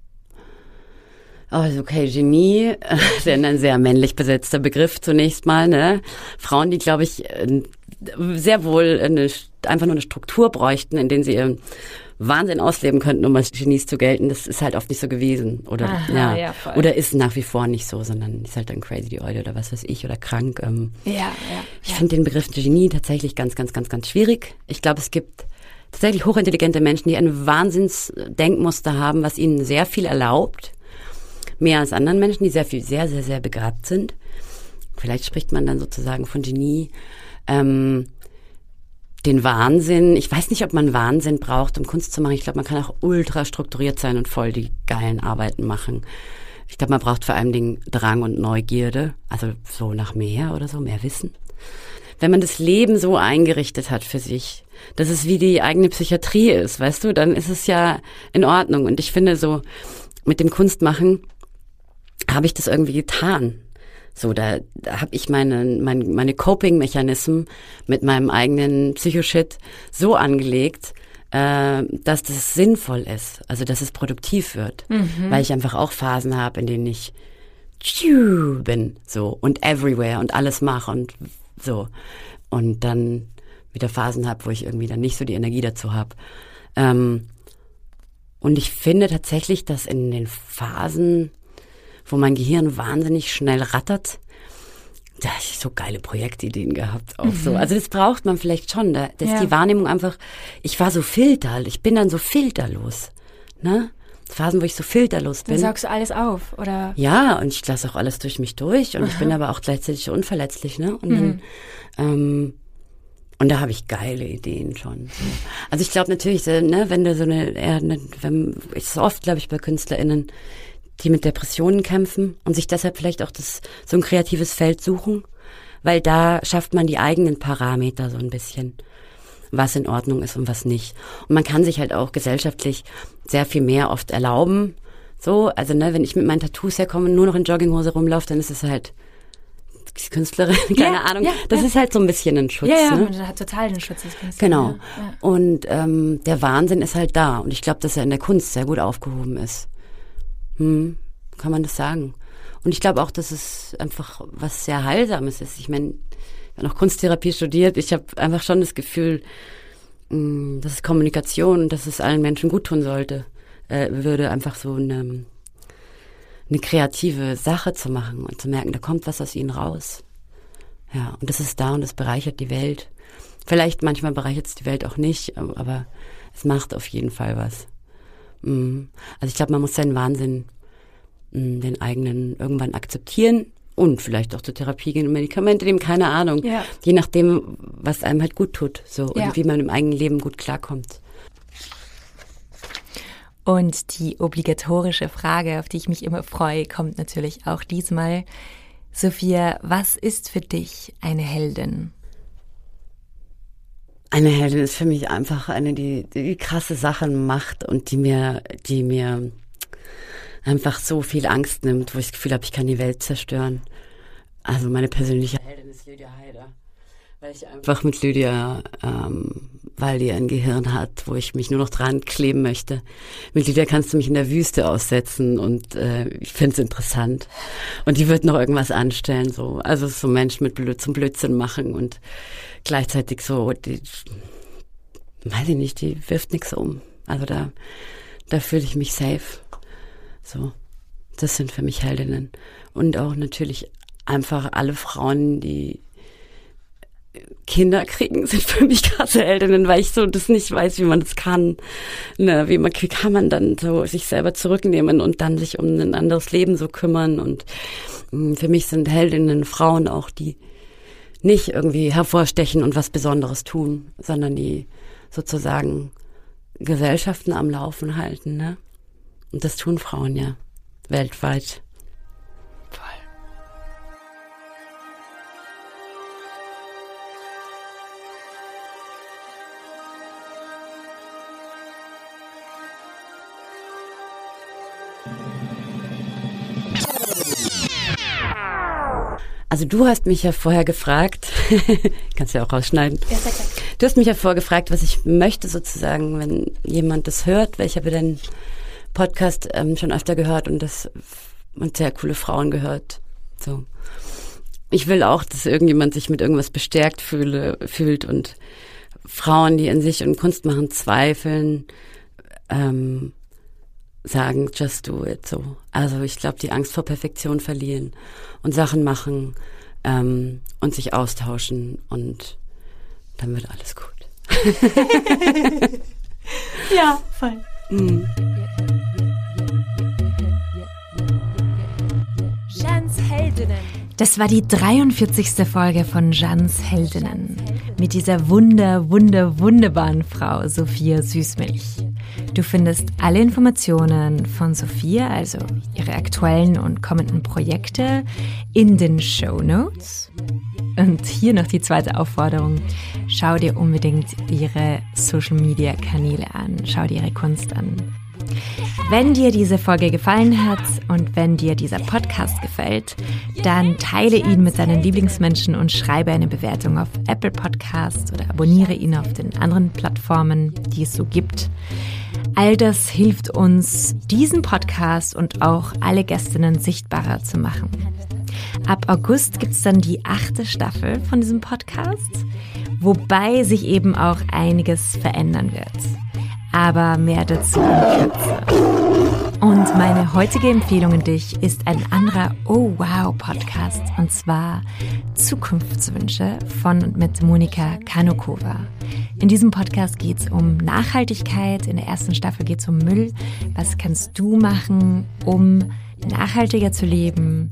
Also okay, Genie, äh, ist ja ein sehr männlich besetzter Begriff zunächst mal. Ne? Frauen, die, glaube ich, äh, sehr wohl eine, einfach nur eine Struktur bräuchten, in denen sie ihren Wahnsinn ausleben könnten, um als Genies zu gelten. Das ist halt oft nicht so gewesen. Oder, Aha, ja, ja oder ist nach wie vor nicht so, sondern ist halt dann crazy die Eule oder was weiß ich oder krank. Ähm. Ja, ja. Ich finde den Begriff Genie tatsächlich ganz, ganz, ganz, ganz schwierig. Ich glaube, es gibt tatsächlich hochintelligente Menschen, die ein Wahnsinnsdenkmuster haben, was ihnen sehr viel erlaubt. Mehr als anderen Menschen, die sehr viel, sehr, sehr, sehr begabt sind. Vielleicht spricht man dann sozusagen von Genie. Ähm, den Wahnsinn. Ich weiß nicht, ob man Wahnsinn braucht, um Kunst zu machen. Ich glaube, man kann auch ultra strukturiert sein und voll die geilen Arbeiten machen. Ich glaube, man braucht vor allem den Drang und Neugierde, also so nach mehr oder so, mehr Wissen. Wenn man das Leben so eingerichtet hat für sich, dass es wie die eigene Psychiatrie ist, weißt du, dann ist es ja in Ordnung. Und ich finde so, mit dem Kunstmachen habe ich das irgendwie getan. So, da, da habe ich meine, meine, meine Coping-Mechanismen mit meinem eigenen Psychoshit so angelegt, äh, dass das sinnvoll ist, also dass es produktiv wird. Mhm. Weil ich einfach auch Phasen habe, in denen ich bin, so und everywhere und alles mache und so. Und dann wieder Phasen habe, wo ich irgendwie dann nicht so die Energie dazu habe. Ähm, und ich finde tatsächlich, dass in den Phasen, wo mein Gehirn wahnsinnig schnell rattert, da habe ich so geile Projektideen gehabt auch mhm. so. Also das braucht man vielleicht schon. Da, da ist ja. die Wahrnehmung einfach, ich war so filter, ich bin dann so filterlos. Ne? Phasen, wo ich so filterlos bin. Dann saugst du alles auf, oder? Ja, und ich lasse auch alles durch mich durch und Aha. ich bin aber auch gleichzeitig unverletzlich, ne? Und mhm. dann, ähm, und da habe ich geile Ideen schon. Also ich glaube natürlich, ne, wenn du so eine, eher eine wenn, ist oft, glaube ich, bei KünstlerInnen, die mit Depressionen kämpfen und sich deshalb vielleicht auch das so ein kreatives Feld suchen, weil da schafft man die eigenen Parameter so ein bisschen, was in Ordnung ist und was nicht. Und man kann sich halt auch gesellschaftlich sehr viel mehr oft erlauben. So, also ne, wenn ich mit meinen Tattoos herkomme und nur noch in Jogginghose rumlaufe, dann ist es halt Künstlerin, keine ja, Ahnung. Ja, das ja. ist halt so ein bisschen ein Schutz. Ja, ja, ne? man hat total den Schutz des Künstlers. Genau. Und ähm, der Wahnsinn ist halt da. Und ich glaube, dass er in der Kunst sehr gut aufgehoben ist. Hm, kann man das sagen. Und ich glaube auch, dass es einfach was sehr Heilsames ist. Ich meine, habe noch Kunsttherapie studiert. Ich habe einfach schon das Gefühl, mh, hm, dass es Kommunikation dass es allen Menschen gut tun sollte, äh, würde einfach so eine eine kreative Sache zu machen und zu merken, da kommt was aus ihnen raus. Ja, und das ist da und das bereichert die Welt. Vielleicht manchmal bereichert es die Welt auch nicht, aber es macht auf jeden Fall was. Mhm. Also ich glaube, man muss seinen Wahnsinn, mm, den eigenen, irgendwann akzeptieren und vielleicht auch zur Therapie gehen und Medikamente nehmen, keine Ahnung. Ja. Je nachdem, was einem halt gut tut, so ja. und wie man im eigenen Leben gut klarkommt. Und die obligatorische Frage, auf die ich mich immer freue, kommt natürlich auch diesmal. Sophia, was ist für dich eine Heldin? Eine Heldin ist für mich einfach eine, die, die krasse Sachen macht und die mir, die mir einfach so viel Angst nimmt, wo ich das Gefühl habe, ich kann die Welt zerstören. Also meine persönliche Heldin ist Lydia Heider, weil ich einfach mit Lydia ähm, weil die ein Gehirn hat, wo ich mich nur noch dran kleben möchte. Mit Lydia kannst du mich in der Wüste aussetzen und äh, ich finde es interessant. Und die wird noch irgendwas anstellen, so. Also so Mensch mit Blöd zum Blödsinn machen und gleichzeitig so, die, weiß ich nicht, die wirft nichts um. Also da, Da fühle ich mich safe. So, das sind für mich Heldinnen. Und auch natürlich einfach alle Frauen, die Kinder kriegen, sind für mich krasse Heldinnen, weil ich so das nicht weiß, wie man das kann. Ne, wie, man, wie kann man dann so sich selber zurücknehmen und dann sich um ein anderes Leben so kümmern. Und mh, mm, für mich sind Heldinnen Frauen auch, die nicht irgendwie hervorstechen und was Besonderes tun, sondern die sozusagen Gesellschaften am Laufen halten. Ne? Und das tun Frauen ja weltweit. Also du hast mich ja vorher gefragt, kannst ja auch rausschneiden. Ja, sehr klar. Du hast mich ja vorher gefragt, was ich möchte sozusagen, wenn jemand das hört, weil ich habe den Podcast ähm, schon öfter gehört und das und sehr coole Frauen gehört. So. Ich will auch, dass irgendjemand sich mit irgendwas bestärkt fühle, fühlt und Frauen, die in sich und Kunst machen, zweifeln, ähm, sagen, just do it so. Also ich glaube, die Angst vor Perfektion verlieren und Sachen machen ähm, und sich austauschen und dann wird alles gut. ja, voll. Mhm. Heldinnen. Das war die 43. Folge von Jans Heldinnen mit dieser wunder, wunder, wunderbaren Frau Sophia Süßmilch. Du findest alle Informationen von Sophia, also ihre aktuellen und kommenden Projekte, in den Show Notes. Und hier noch die zweite Aufforderung. Schau dir unbedingt ihre Social Media Kanäle an. Schau dir ihre Kunst an. Wenn dir diese Folge gefallen hat und wenn dir dieser Podcast gefällt, dann teile ihn mit deinen Lieblingsmenschen und schreibe eine Bewertung auf Apple Podcasts oder abonniere ihn auf den anderen Plattformen, die es so gibt. All das hilft uns, diesen Podcast und auch alle Gästinnen sichtbarer zu machen. Ab August gibt es dann die achte Staffel von diesem Podcast, wobei sich eben auch einiges verändern wird aber mehr dazu in Kürze. Und meine heutige Empfehlung an dich ist ein anderer Oh Wow Podcast und zwar Zukunftswünsche von und mit Monika Kanokova. In diesem Podcast geht es um Nachhaltigkeit. In der ersten Staffel geht es um Müll. Was kannst du machen, um nachhaltiger zu leben?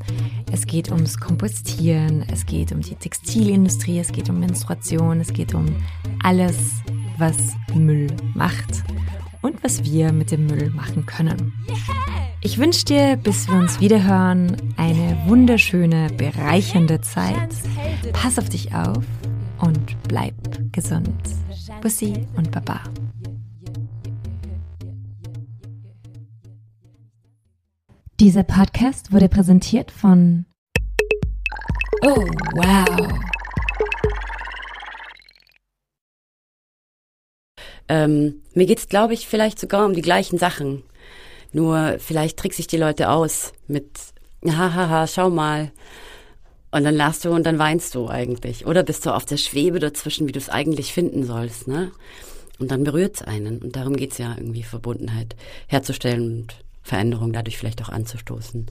Es geht ums Kompostieren, es geht um die Textilindustrie, es geht um Menstruation, es geht um alles, was Müll macht und was wir mit dem Müll machen können. Ich wünsche dir, bis wir uns wiederhören, eine wunderschöne, bereichernde Zeit. Pass auf dich auf und bleib gesund. Bussi und Baba. Dieser Podcast wurde präsentiert von Oh, wow. Ähm, mir geht's, glaube ich, vielleicht sogar um die gleichen Sachen. Nur vielleicht trickse ich die Leute aus mit, hahaha, schau mal. Und dann lachst du und dann weinst du eigentlich. Oder bist du auf der Schwebe dazwischen, wie du es eigentlich finden sollst, ne? Und dann berührt's einen. Und darum geht's ja irgendwie, Verbundenheit herzustellen und Veränderung dadurch vielleicht auch anzustoßen.